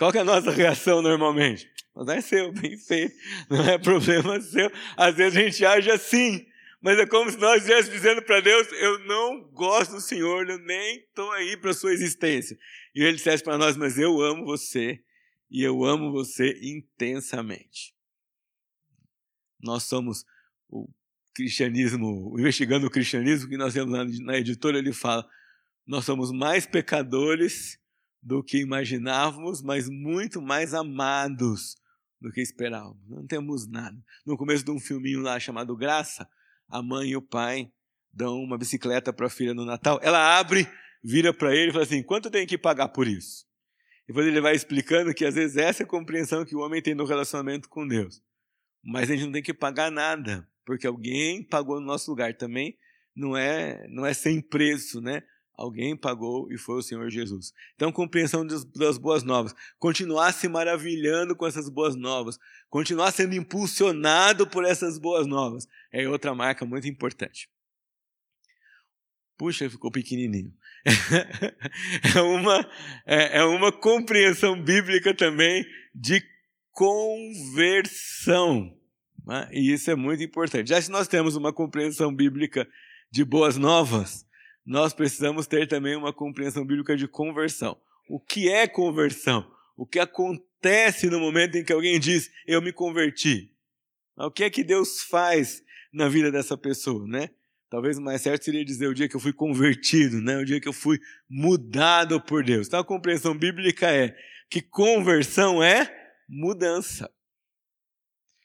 qual é a nossa reação normalmente? Mas é seu, bem feito, não é problema seu. Às vezes a gente age assim, mas é como se nós estivéssemos dizendo para Deus, eu não gosto do Senhor, eu nem estou aí para a sua existência. E ele dissesse para nós, mas eu amo você, e eu amo você intensamente. Nós somos o cristianismo, investigando o cristianismo, que nós temos na editora, ele fala, nós somos mais pecadores do que imaginávamos, mas muito mais amados do que esperávamos. Não temos nada. No começo de um filminho lá chamado Graça, a mãe e o pai dão uma bicicleta para a filha no Natal. Ela abre, vira para ele e fala assim: quanto tem que pagar por isso? Depois ele vai explicando que às vezes essa é a compreensão que o homem tem no relacionamento com Deus. Mas a gente não tem que pagar nada, porque alguém pagou no nosso lugar também. Não é, não é sem preço, né? Alguém pagou e foi o Senhor Jesus. Então, compreensão das boas novas. Continuar se maravilhando com essas boas novas. Continuar sendo impulsionado por essas boas novas. É outra marca muito importante. Puxa, ficou pequenininho. é, uma, é, é uma compreensão bíblica também de conversão. Né? E isso é muito importante. Já se nós temos uma compreensão bíblica de boas novas, nós precisamos ter também uma compreensão bíblica de conversão. O que é conversão? O que acontece no momento em que alguém diz, eu me converti? O que é que Deus faz na vida dessa pessoa, né? Talvez o mais certo seria dizer o dia que eu fui convertido, né? O dia que eu fui mudado por Deus. Então a compreensão bíblica é que conversão é mudança.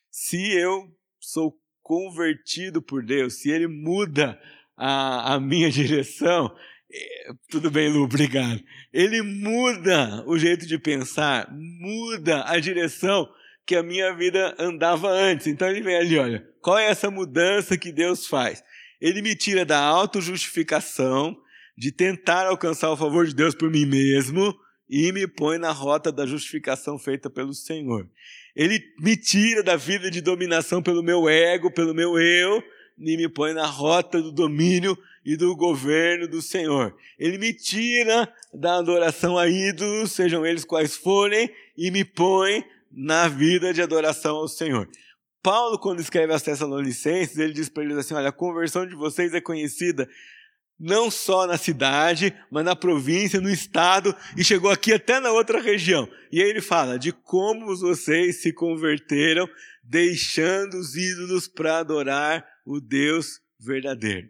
Se eu sou convertido por Deus, se Ele muda a, a minha direção, é, tudo bem, Lu, obrigado. Ele muda o jeito de pensar, muda a direção que a minha vida andava antes. Então ele vem ali, olha, qual é essa mudança que Deus faz? Ele me tira da autojustificação, de tentar alcançar o favor de Deus por mim mesmo, e me põe na rota da justificação feita pelo Senhor. Ele me tira da vida de dominação pelo meu ego, pelo meu eu, e me põe na rota do domínio e do governo do Senhor. Ele me tira da adoração a ídolos, sejam eles quais forem, e me põe na vida de adoração ao Senhor. Paulo, quando escreve as Tessalonicenses, ele diz para eles assim: olha, a conversão de vocês é conhecida não só na cidade, mas na província, no estado e chegou aqui até na outra região. E aí ele fala de como vocês se converteram, deixando os ídolos para adorar o Deus verdadeiro.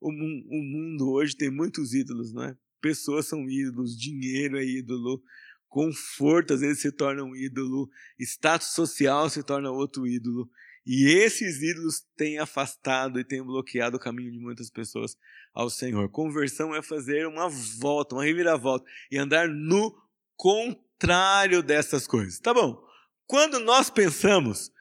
O, o mundo hoje tem muitos ídolos, não é? Pessoas são ídolos, dinheiro é ídolo, conforto às vezes se torna um ídolo, status social se torna outro ídolo. E esses ídolos têm afastado e têm bloqueado o caminho de muitas pessoas ao Senhor. Conversão é fazer uma volta, uma reviravolta e andar no contrário dessas coisas. Tá bom? Quando nós pensamos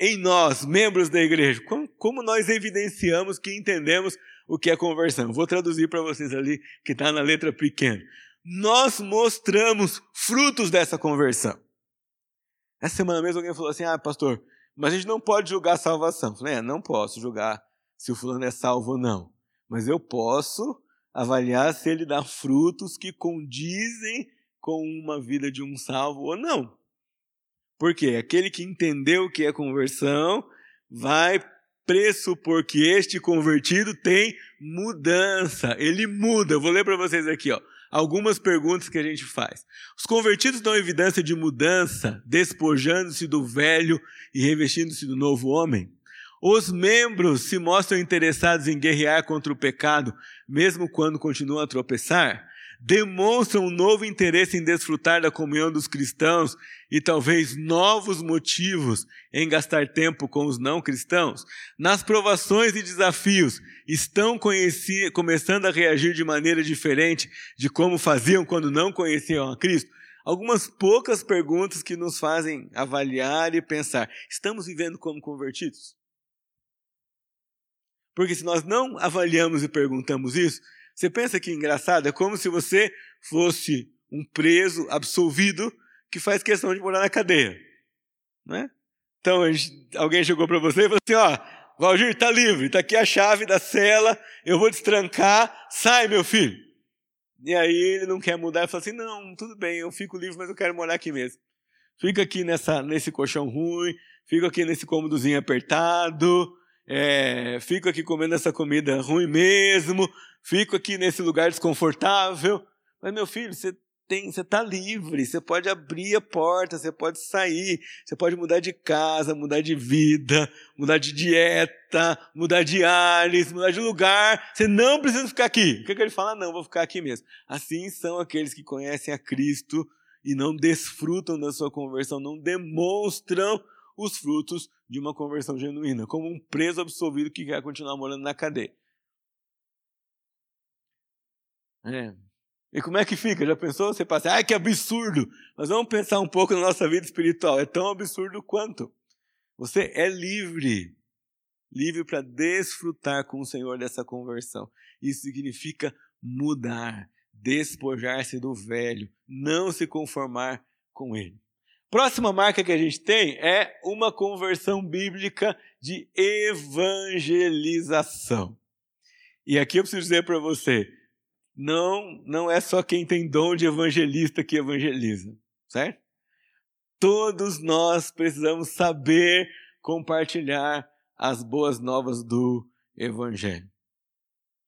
em nós, membros da igreja, como nós evidenciamos que entendemos o que é conversão? Vou traduzir para vocês ali, que está na letra pequena nós mostramos frutos dessa conversão. Essa semana mesmo alguém falou assim: ah, pastor, mas a gente não pode julgar a salvação. Eu falei: é, não posso julgar se o fulano é salvo ou não. Mas eu posso avaliar se ele dá frutos que condizem com uma vida de um salvo ou não. Porque aquele que entendeu o que é conversão vai pressupor que este convertido tem mudança. Ele muda. Eu vou ler para vocês aqui, ó algumas perguntas que a gente faz. Os convertidos dão evidência de mudança, despojando-se do velho e revestindo-se do novo homem? Os membros se mostram interessados em guerrear contra o pecado, mesmo quando continuam a tropeçar? Demonstram um novo interesse em desfrutar da comunhão dos cristãos e talvez novos motivos em gastar tempo com os não cristãos, nas provações e desafios, estão começando a reagir de maneira diferente de como faziam quando não conheciam a Cristo? Algumas poucas perguntas que nos fazem avaliar e pensar: estamos vivendo como convertidos? Porque se nós não avaliamos e perguntamos isso, você pensa que engraçado? É como se você fosse um preso absolvido que faz questão de morar na cadeia. Não é? Então, alguém chegou para você e falou assim: ó, Valdir, está livre, está aqui a chave da cela, eu vou destrancar, sai, meu filho. E aí ele não quer mudar, ele fala assim: não, tudo bem, eu fico livre, mas eu quero morar aqui mesmo. Fica aqui nessa, nesse colchão ruim, fico aqui nesse cômodozinho apertado, é, fico aqui comendo essa comida ruim mesmo, fico aqui nesse lugar desconfortável. Mas, meu filho, você tem, você está livre, você pode abrir a porta, você pode sair, você pode mudar de casa, mudar de vida, mudar de dieta, mudar de ares, mudar de lugar. Você não precisa ficar aqui. O que, é que ele fala? Não, vou ficar aqui mesmo. Assim são aqueles que conhecem a Cristo e não desfrutam da sua conversão, não demonstram os frutos de uma conversão genuína, como um preso absolvido que quer continuar morando na cadeia. É. E como é que fica? Já pensou? Você passa, ai que absurdo! Mas vamos pensar um pouco na nossa vida espiritual. É tão absurdo quanto. Você é livre. Livre para desfrutar com o Senhor dessa conversão. Isso significa mudar, despojar-se do velho, não se conformar com ele. Próxima marca que a gente tem é uma conversão bíblica de evangelização. E aqui eu preciso dizer para você, não, não é só quem tem dom de evangelista que evangeliza, certo? Todos nós precisamos saber compartilhar as boas novas do Evangelho.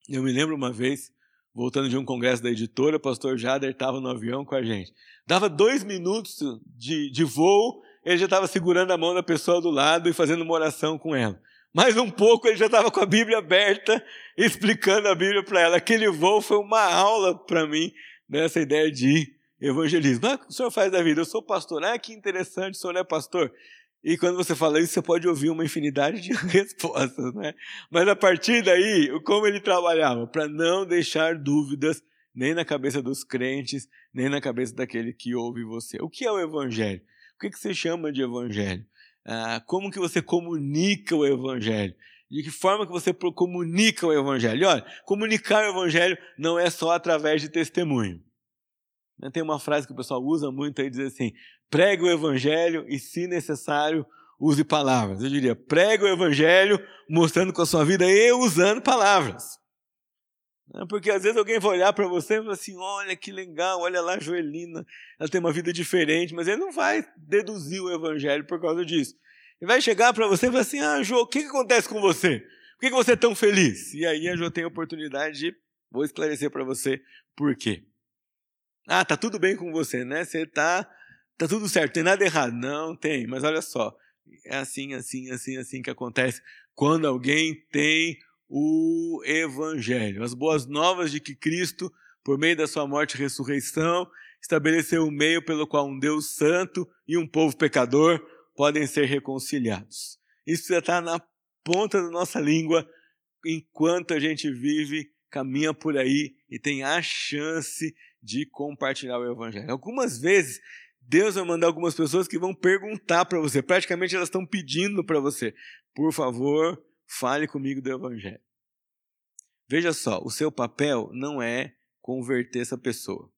Eu me lembro uma vez, voltando de um congresso da editora, o pastor Jader estava no avião com a gente. Dava dois minutos de, de voo, ele já estava segurando a mão da pessoa do lado e fazendo uma oração com ela. Mais um pouco ele já estava com a Bíblia aberta, explicando a Bíblia para ela. Aquele voo foi uma aula para mim nessa ideia de evangelismo. Ah, o senhor faz da vida? Eu sou pastor. Ah, que interessante, o senhor é pastor. E quando você fala isso, você pode ouvir uma infinidade de respostas, né? Mas a partir daí, como ele trabalhava? Para não deixar dúvidas nem na cabeça dos crentes, nem na cabeça daquele que ouve você. O que é o evangelho? O que, que você chama de evangelho? Ah, como que você comunica o evangelho? De que forma que você comunica o evangelho? Olha, comunicar o evangelho não é só através de testemunho. Né, tem uma frase que o pessoal usa muito aí, diz assim, pregue o evangelho e, se necessário, use palavras. Eu diria, pregue o evangelho mostrando com a sua vida e usando palavras. Né, porque às vezes alguém vai olhar para você e falar assim: olha que legal, olha lá a Joelina, ela tem uma vida diferente, mas ele não vai deduzir o evangelho por causa disso. Ele vai chegar para você e falar assim: ah, Jô, o que, que acontece com você? Por que, que você é tão feliz? E aí a Jô tem a oportunidade de, vou esclarecer para você por quê. Ah, tá tudo bem com você, né? Você tá, tá tudo certo, tem nada errado. Não tem, mas olha só, é assim, assim, assim, assim que acontece quando alguém tem o evangelho, as boas novas de que Cristo, por meio da sua morte e ressurreição, estabeleceu o um meio pelo qual um Deus santo e um povo pecador podem ser reconciliados. Isso já está na ponta da nossa língua enquanto a gente vive, caminha por aí e tem a chance de compartilhar o evangelho. Algumas vezes Deus vai mandar algumas pessoas que vão perguntar para você, praticamente elas estão pedindo para você, por favor, fale comigo do evangelho. Veja só, o seu papel não é converter essa pessoa.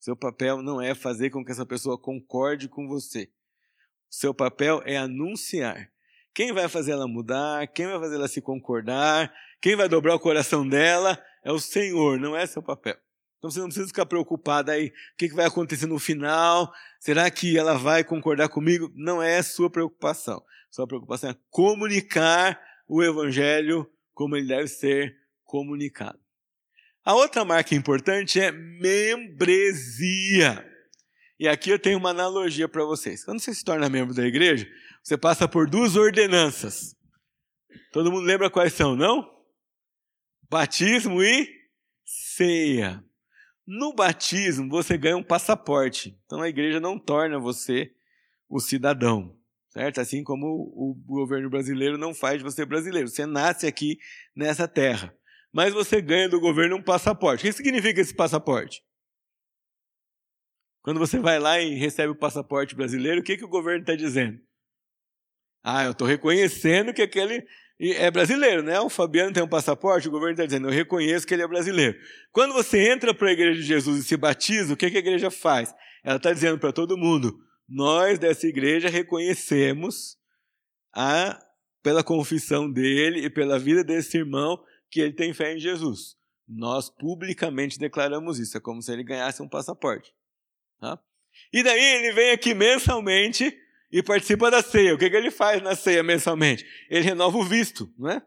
Seu papel não é fazer com que essa pessoa concorde com você. O seu papel é anunciar. Quem vai fazer ela mudar, quem vai fazer ela se concordar, quem vai dobrar o coração dela é o Senhor, não é seu papel. Então você não precisa ficar preocupado aí, o que vai acontecer no final? Será que ela vai concordar comigo? Não é sua preocupação. Sua preocupação é comunicar o evangelho como ele deve ser comunicado. A outra marca importante é membresia. E aqui eu tenho uma analogia para vocês. Quando você se torna membro da igreja, você passa por duas ordenanças. Todo mundo lembra quais são, não? Batismo e ceia. No batismo, você ganha um passaporte. Então a igreja não torna você o cidadão, certo? Assim como o governo brasileiro não faz de você brasileiro. Você nasce aqui nessa terra. Mas você ganha do governo um passaporte. O que significa esse passaporte? Quando você vai lá e recebe o passaporte brasileiro, o que, que o governo está dizendo? Ah, eu estou reconhecendo que aquele é brasileiro, né? O Fabiano tem um passaporte, o governo está dizendo, eu reconheço que ele é brasileiro. Quando você entra para a igreja de Jesus e se batiza, o que, que a igreja faz? Ela está dizendo para todo mundo, nós dessa igreja reconhecemos a, pela confissão dele e pela vida desse irmão que ele tem fé em Jesus. Nós publicamente declaramos isso, é como se ele ganhasse um passaporte. Tá? E daí ele vem aqui mensalmente e participa da ceia. O que, que ele faz na ceia mensalmente? Ele renova o visto, não é?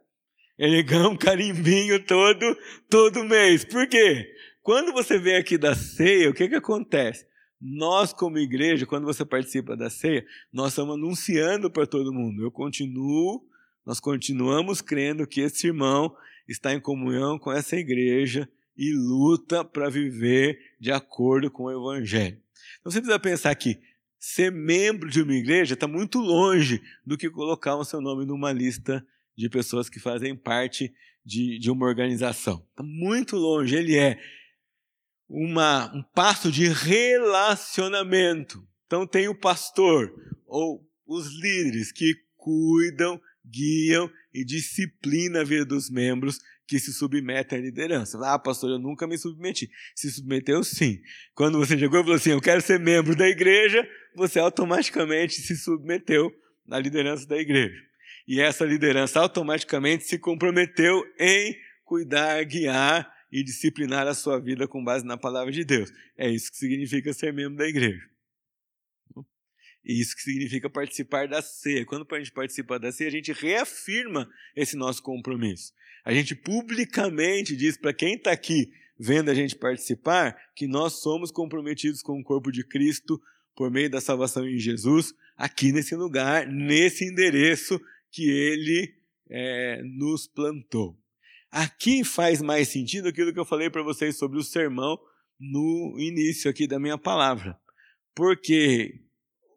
Ele ganha um carimbinho todo, todo mês. Por quê? Quando você vem aqui da ceia, o que, que acontece? Nós, como igreja, quando você participa da ceia, nós estamos anunciando para todo mundo. Eu continuo, nós continuamos crendo que esse irmão está em comunhão com essa igreja e luta para viver de acordo com o evangelho. Então você precisa pensar que ser membro de uma igreja está muito longe do que colocar o seu nome numa lista de pessoas que fazem parte de, de uma organização. Está muito longe. Ele é uma, um passo de relacionamento. Então tem o pastor ou os líderes que cuidam, guiam e disciplinam a vida dos membros que se submetem à liderança. Ah, pastor, eu nunca me submeti. Se submeteu sim. Quando você chegou e falou assim, eu quero ser membro da igreja, você automaticamente se submeteu à liderança da igreja. E essa liderança automaticamente se comprometeu em cuidar, guiar e disciplinar a sua vida com base na palavra de Deus. É isso que significa ser membro da igreja. E isso que significa participar da ceia. Quando a gente participa da ceia, a gente reafirma esse nosso compromisso. A gente publicamente diz para quem está aqui vendo a gente participar que nós somos comprometidos com o corpo de Cristo por meio da salvação em Jesus, aqui nesse lugar, nesse endereço que ele é, nos plantou. Aqui faz mais sentido aquilo que eu falei para vocês sobre o sermão no início aqui da minha palavra. Porque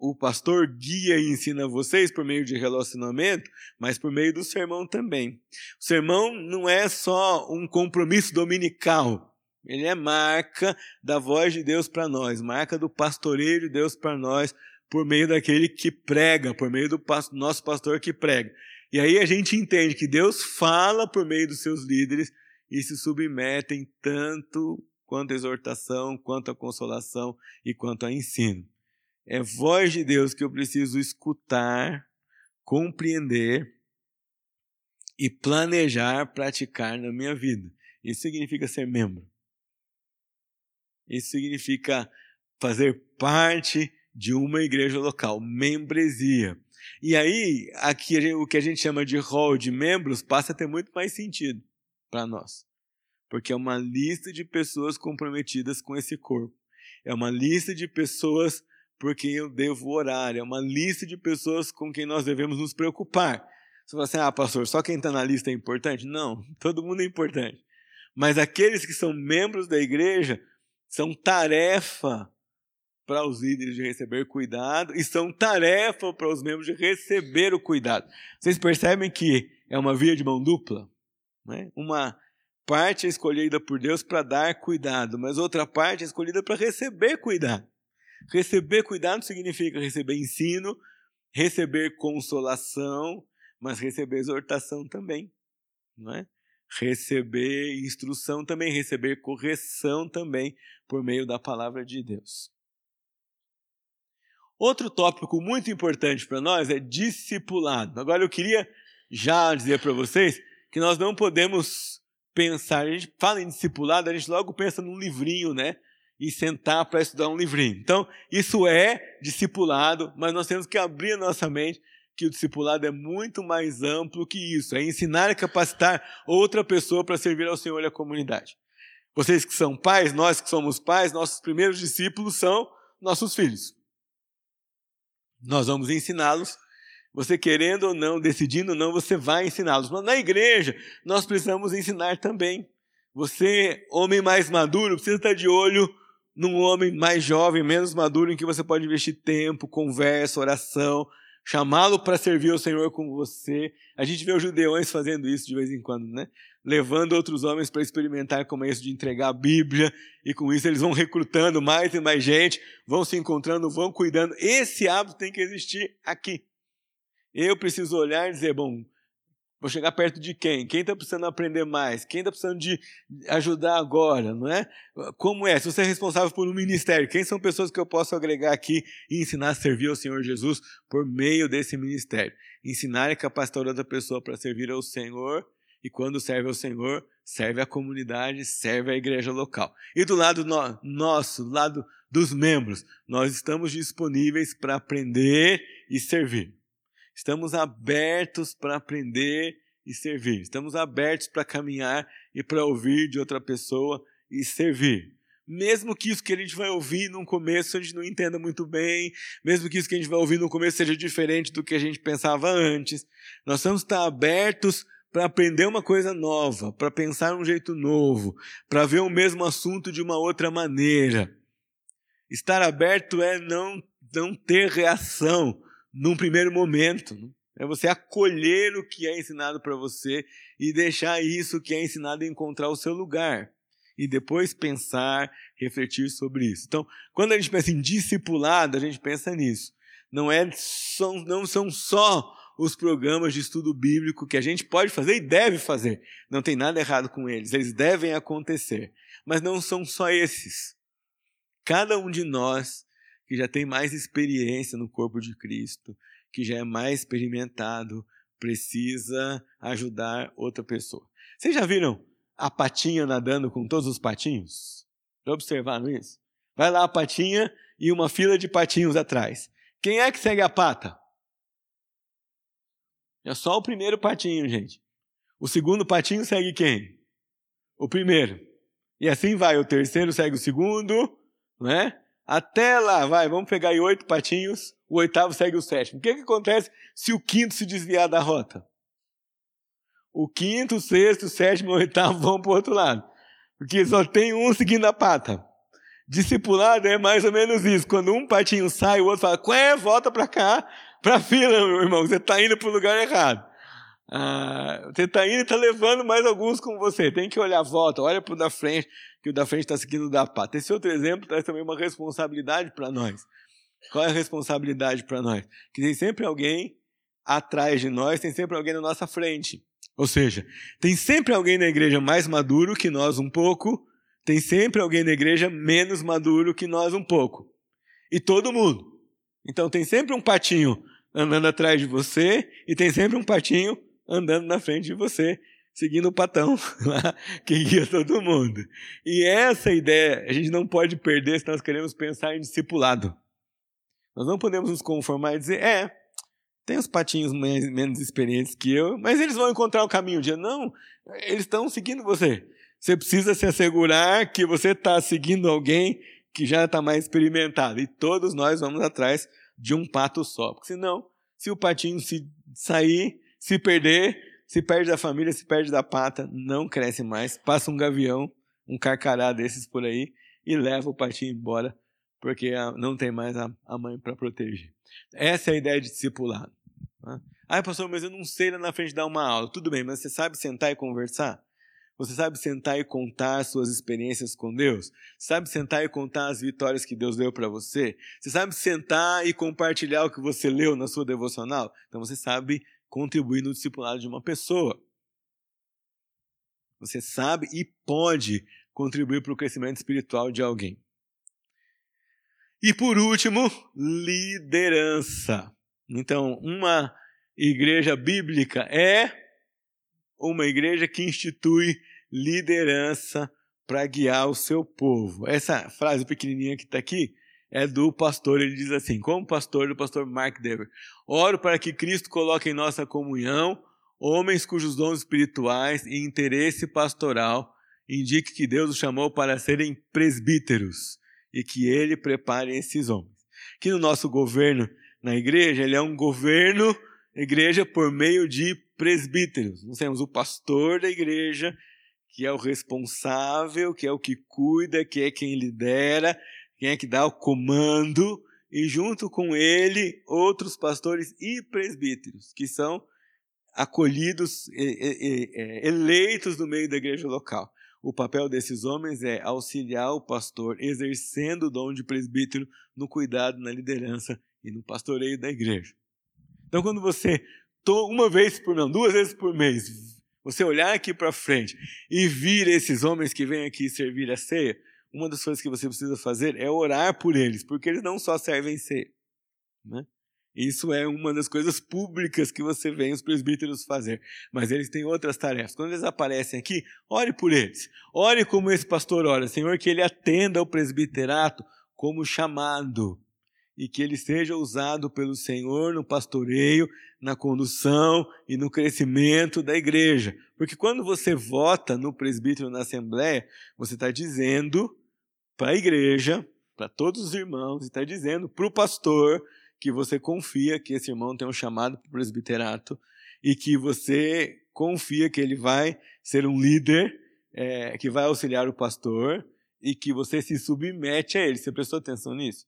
o pastor guia e ensina vocês por meio de relacionamento, mas por meio do sermão também. O sermão não é só um compromisso dominical, ele é marca da voz de Deus para nós, marca do pastoreio de Deus para nós, por meio daquele que prega, por meio do nosso pastor que prega. E aí a gente entende que Deus fala por meio dos seus líderes e se submetem tanto quanto a exortação, quanto a consolação e quanto a ensino. É voz de Deus que eu preciso escutar, compreender e planejar praticar na minha vida. Isso significa ser membro. Isso significa fazer parte de uma igreja local, membresia. E aí, aqui o que a gente chama de hall de membros passa a ter muito mais sentido para nós. Porque é uma lista de pessoas comprometidas com esse corpo. É uma lista de pessoas por quem eu devo orar. É uma lista de pessoas com quem nós devemos nos preocupar. Você fala assim, ah, pastor, só quem está na lista é importante? Não, todo mundo é importante. Mas aqueles que são membros da igreja são tarefa para os líderes de receber cuidado e são tarefa para os membros de receber o cuidado. Vocês percebem que é uma via de mão dupla? Né? Uma parte é escolhida por Deus para dar cuidado, mas outra parte é escolhida para receber cuidado. Receber cuidado significa receber ensino, receber consolação, mas receber exortação também, não é? Receber instrução também, receber correção também por meio da palavra de Deus. Outro tópico muito importante para nós é discipulado. Agora eu queria já dizer para vocês que nós não podemos pensar, a gente fala em discipulado, a gente logo pensa num livrinho, né? e sentar para estudar um livrinho. Então, isso é discipulado, mas nós temos que abrir a nossa mente que o discipulado é muito mais amplo que isso. É ensinar e capacitar outra pessoa para servir ao Senhor e à comunidade. Vocês que são pais, nós que somos pais, nossos primeiros discípulos são nossos filhos. Nós vamos ensiná-los. Você querendo ou não, decidindo ou não, você vai ensiná-los. Mas na igreja, nós precisamos ensinar também. Você, homem mais maduro, precisa estar de olho num homem mais jovem, menos maduro, em que você pode investir tempo, conversa, oração, chamá-lo para servir ao Senhor com você. A gente vê os judeões fazendo isso de vez em quando, né? Levando outros homens para experimentar como é isso de entregar a Bíblia, e com isso eles vão recrutando mais e mais gente, vão se encontrando, vão cuidando. Esse hábito tem que existir aqui. Eu preciso olhar e dizer, bom, Vou chegar perto de quem? Quem está precisando aprender mais? Quem está precisando de ajudar agora, não é? Como é? Se você é responsável por um ministério, quem são pessoas que eu posso agregar aqui e ensinar a servir ao Senhor Jesus por meio desse ministério? Ensinar e capacitar outra pessoa para servir ao Senhor e quando serve ao Senhor, serve à comunidade, serve à igreja local. E do lado no, nosso, do lado dos membros, nós estamos disponíveis para aprender e servir. Estamos abertos para aprender e servir. Estamos abertos para caminhar e para ouvir de outra pessoa e servir. Mesmo que isso que a gente vai ouvir no começo a gente não entenda muito bem, mesmo que isso que a gente vai ouvir no começo seja diferente do que a gente pensava antes, nós vamos estar abertos para aprender uma coisa nova, para pensar um jeito novo, para ver o mesmo assunto de uma outra maneira. Estar aberto é não, não ter reação, num primeiro momento. Né? É você acolher o que é ensinado para você e deixar isso que é ensinado encontrar o seu lugar. E depois pensar, refletir sobre isso. Então, quando a gente pensa em discipulado, a gente pensa nisso. Não, é, não são só os programas de estudo bíblico que a gente pode fazer e deve fazer. Não tem nada errado com eles, eles devem acontecer. Mas não são só esses. Cada um de nós que já tem mais experiência no corpo de Cristo, que já é mais experimentado, precisa ajudar outra pessoa. Vocês já viram a patinha nadando com todos os patinhos? Já observaram isso? Vai lá a patinha e uma fila de patinhos atrás. Quem é que segue a pata? É só o primeiro patinho, gente. O segundo patinho segue quem? O primeiro. E assim vai. O terceiro segue o segundo, não é? Até lá, vai, vamos pegar aí oito patinhos, o oitavo segue o sétimo. O que, que acontece se o quinto se desviar da rota? o quinto, o sexto, o sétimo, o oitavo vão para o outro lado. Porque só tem um seguindo a pata. Discipulado é mais ou menos isso. Quando um patinho sai, o outro fala, Quê? volta para cá, para a fila, meu irmão, você está indo para o lugar errado. Ah, você está indo e está levando mais alguns com você. Tem que olhar a volta, olha para o da frente, que o da frente está seguindo o da pata. Esse outro exemplo traz também uma responsabilidade para nós. Qual é a responsabilidade para nós? Que tem sempre alguém atrás de nós, tem sempre alguém na nossa frente. Ou seja, tem sempre alguém na igreja mais maduro que nós um pouco, tem sempre alguém na igreja menos maduro que nós um pouco. E todo mundo. Então tem sempre um patinho andando atrás de você e tem sempre um patinho andando na frente de você, seguindo o patão lá que guia todo mundo. E essa ideia a gente não pode perder se nós queremos pensar em discipulado. Nós não podemos nos conformar e dizer, é, tem os patinhos mais, menos experientes que eu, mas eles vão encontrar o caminho dia. Não, eles estão seguindo você. Você precisa se assegurar que você está seguindo alguém que já está mais experimentado. E todos nós vamos atrás de um pato só. Porque senão, se o patinho se sair, se perder, se perde da família, se perde da pata, não cresce mais. Passa um gavião, um carcará desses por aí e leva o patinho embora, porque não tem mais a mãe para proteger. Essa é a ideia de discipulado. Ah, pastor, mas eu não sei lá na frente dar uma aula. Tudo bem, mas você sabe sentar e conversar? Você sabe sentar e contar suas experiências com Deus? Sabe sentar e contar as vitórias que Deus deu para você? Você sabe sentar e compartilhar o que você leu na sua devocional? Então você sabe contribuir no discipulado de uma pessoa. Você sabe e pode contribuir para o crescimento espiritual de alguém. E por último, liderança. Então, uma igreja bíblica é uma igreja que institui liderança para guiar o seu povo. Essa frase pequenininha que está aqui é do pastor. Ele diz assim: como pastor, do pastor Mark Dever, oro para que Cristo coloque em nossa comunhão homens cujos dons espirituais e interesse pastoral indique que Deus os chamou para serem presbíteros e que ele prepare esses homens. Que no nosso governo na igreja, ele é um governo, igreja por meio de presbíteros. Nós temos o pastor da igreja, que é o responsável, que é o que cuida, que é quem lidera, quem é que dá o comando, e junto com ele, outros pastores e presbíteros, que são acolhidos, eleitos no meio da igreja local. O papel desses homens é auxiliar o pastor, exercendo o dom de presbítero no cuidado, na liderança e no pastoreio da igreja. Então, quando você, uma vez por mês, duas vezes por mês, você olhar aqui para frente e vir esses homens que vêm aqui servir a ceia, uma das coisas que você precisa fazer é orar por eles, porque eles não só servem ceia. Né? Isso é uma das coisas públicas que você vê os presbíteros fazer. Mas eles têm outras tarefas. Quando eles aparecem aqui, ore por eles. Ore como esse pastor ora. Senhor, que ele atenda ao presbiterato como chamado. E que ele seja usado pelo Senhor no pastoreio, na condução e no crescimento da igreja. Porque quando você vota no presbítero na assembleia, você está dizendo para a igreja, para todos os irmãos, está dizendo para o pastor que você confia que esse irmão tem um chamado para o presbiterato e que você confia que ele vai ser um líder é, que vai auxiliar o pastor e que você se submete a ele. Você prestou atenção nisso?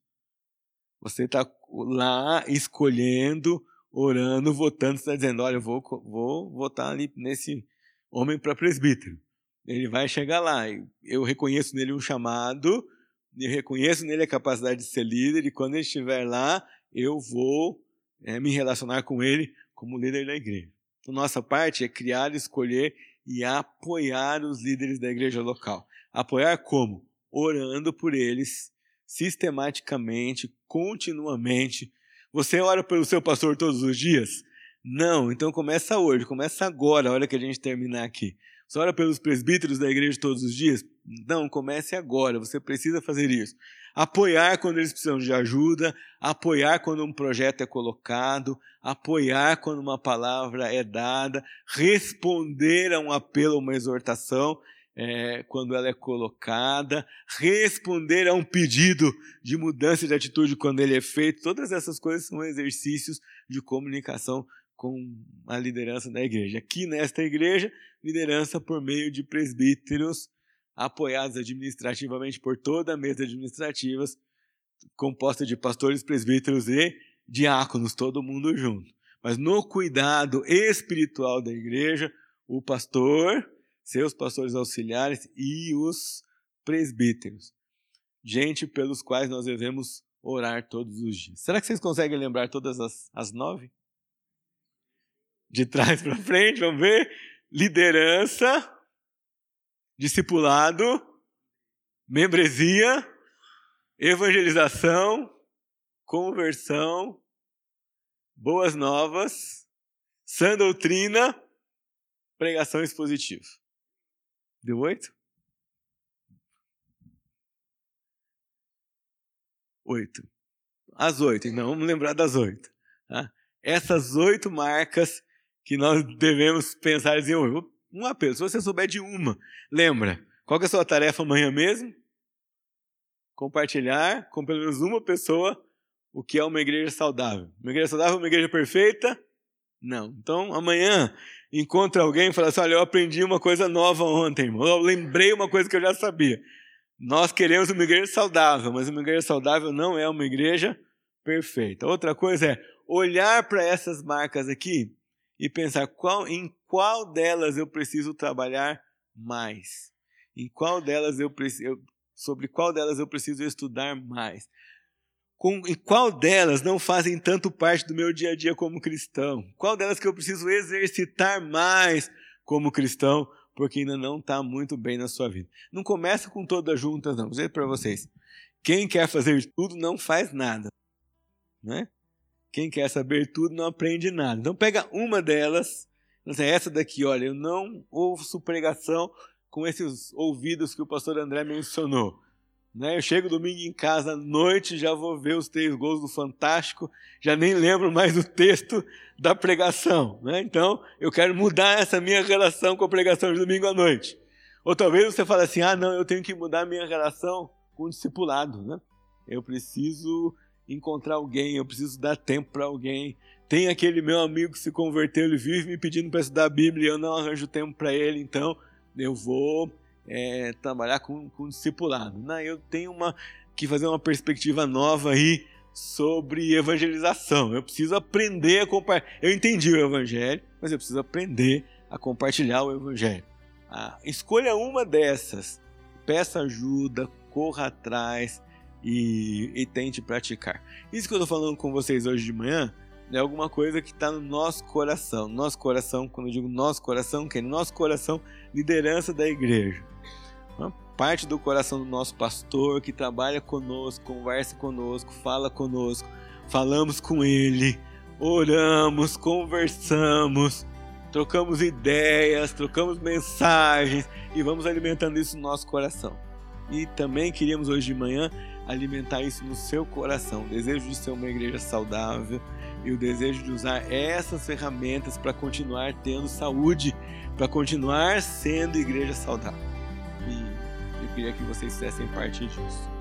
Você está lá escolhendo, orando, votando, está dizendo: olha, eu vou, vou votar ali nesse homem para presbítero. Ele vai chegar lá. Eu reconheço nele um chamado, eu reconheço nele a capacidade de ser líder, e quando ele estiver lá, eu vou é, me relacionar com ele como líder da igreja. Então, nossa parte é criar, escolher e apoiar os líderes da igreja local. Apoiar como? Orando por eles sistematicamente, continuamente. Você ora pelo seu pastor todos os dias? Não, então começa hoje, começa agora, a hora que a gente terminar aqui. Você ora pelos presbíteros da igreja todos os dias? Não, comece agora, você precisa fazer isso apoiar quando eles precisam de ajuda, apoiar quando um projeto é colocado, apoiar quando uma palavra é dada, responder a um apelo, uma exortação é, quando ela é colocada, responder a um pedido de mudança de atitude quando ele é feito. Todas essas coisas são exercícios de comunicação com a liderança da igreja. Aqui nesta igreja, liderança por meio de presbíteros apoiados administrativamente por toda a mesa administrativa, composta de pastores, presbíteros e diáconos, todo mundo junto. Mas no cuidado espiritual da igreja, o pastor, seus pastores auxiliares e os presbíteros. Gente pelos quais nós devemos orar todos os dias. Será que vocês conseguem lembrar todas as, as nove? De trás para frente, vamos ver. Liderança, discipulado, membresia, evangelização, conversão, boas novas, sã doutrina, pregação expositiva. Deu oito? Oito. As oito, então vamos lembrar das oito. Tá? Essas oito marcas que nós devemos pensar em um apelo. Se você souber de uma, lembra, qual é a sua tarefa amanhã mesmo? Compartilhar com pelo menos uma pessoa o que é uma igreja saudável. Uma igreja saudável é uma igreja perfeita? Não. Então, amanhã, encontra alguém e fala assim: olha, eu aprendi uma coisa nova ontem. Eu lembrei uma coisa que eu já sabia. Nós queremos uma igreja saudável, mas uma igreja saudável não é uma igreja perfeita. Outra coisa é olhar para essas marcas aqui e pensar qual, em qual delas eu preciso trabalhar mais. Em qual delas eu preciso, sobre qual delas eu preciso estudar mais com, e qual delas não fazem tanto parte do meu dia a dia como cristão? Qual delas que eu preciso exercitar mais como cristão, porque ainda não está muito bem na sua vida? Não começa com todas juntas, não. Vou dizer para vocês. Quem quer fazer tudo não faz nada. Né? Quem quer saber tudo não aprende nada. Então pega uma delas, essa daqui, olha, eu não ouço pregação com esses ouvidos que o pastor André mencionou. Né? Eu chego domingo em casa à noite, já vou ver os três gols do Fantástico, já nem lembro mais do texto da pregação. Né? Então, eu quero mudar essa minha relação com a pregação de domingo à noite. Ou talvez você fale assim: ah, não, eu tenho que mudar a minha relação com o discipulado. Né? Eu preciso encontrar alguém, eu preciso dar tempo para alguém. Tem aquele meu amigo que se converteu, ele vive me pedindo para estudar a Bíblia eu não arranjo tempo para ele, então eu vou é, trabalhar com, com discipulado. Não, eu tenho uma, que fazer uma perspectiva nova aí sobre evangelização. Eu preciso aprender a compartilhar. Eu entendi o evangelho, mas eu preciso aprender a compartilhar o evangelho. Ah, escolha uma dessas, peça ajuda, corra atrás e, e tente praticar. Isso que eu estou falando com vocês hoje de manhã é alguma coisa que está no nosso coração. Nosso coração, quando eu digo nosso coração, que é no nosso coração, liderança da igreja uma parte do coração do nosso pastor que trabalha conosco, conversa conosco, fala conosco, falamos com ele, oramos, conversamos, trocamos ideias, trocamos mensagens e vamos alimentando isso no nosso coração. E também queríamos hoje de manhã alimentar isso no seu coração, o desejo de ser uma igreja saudável e o desejo de usar essas ferramentas para continuar tendo saúde, para continuar sendo igreja saudável. Eu queria que vocês fizessem parte disso.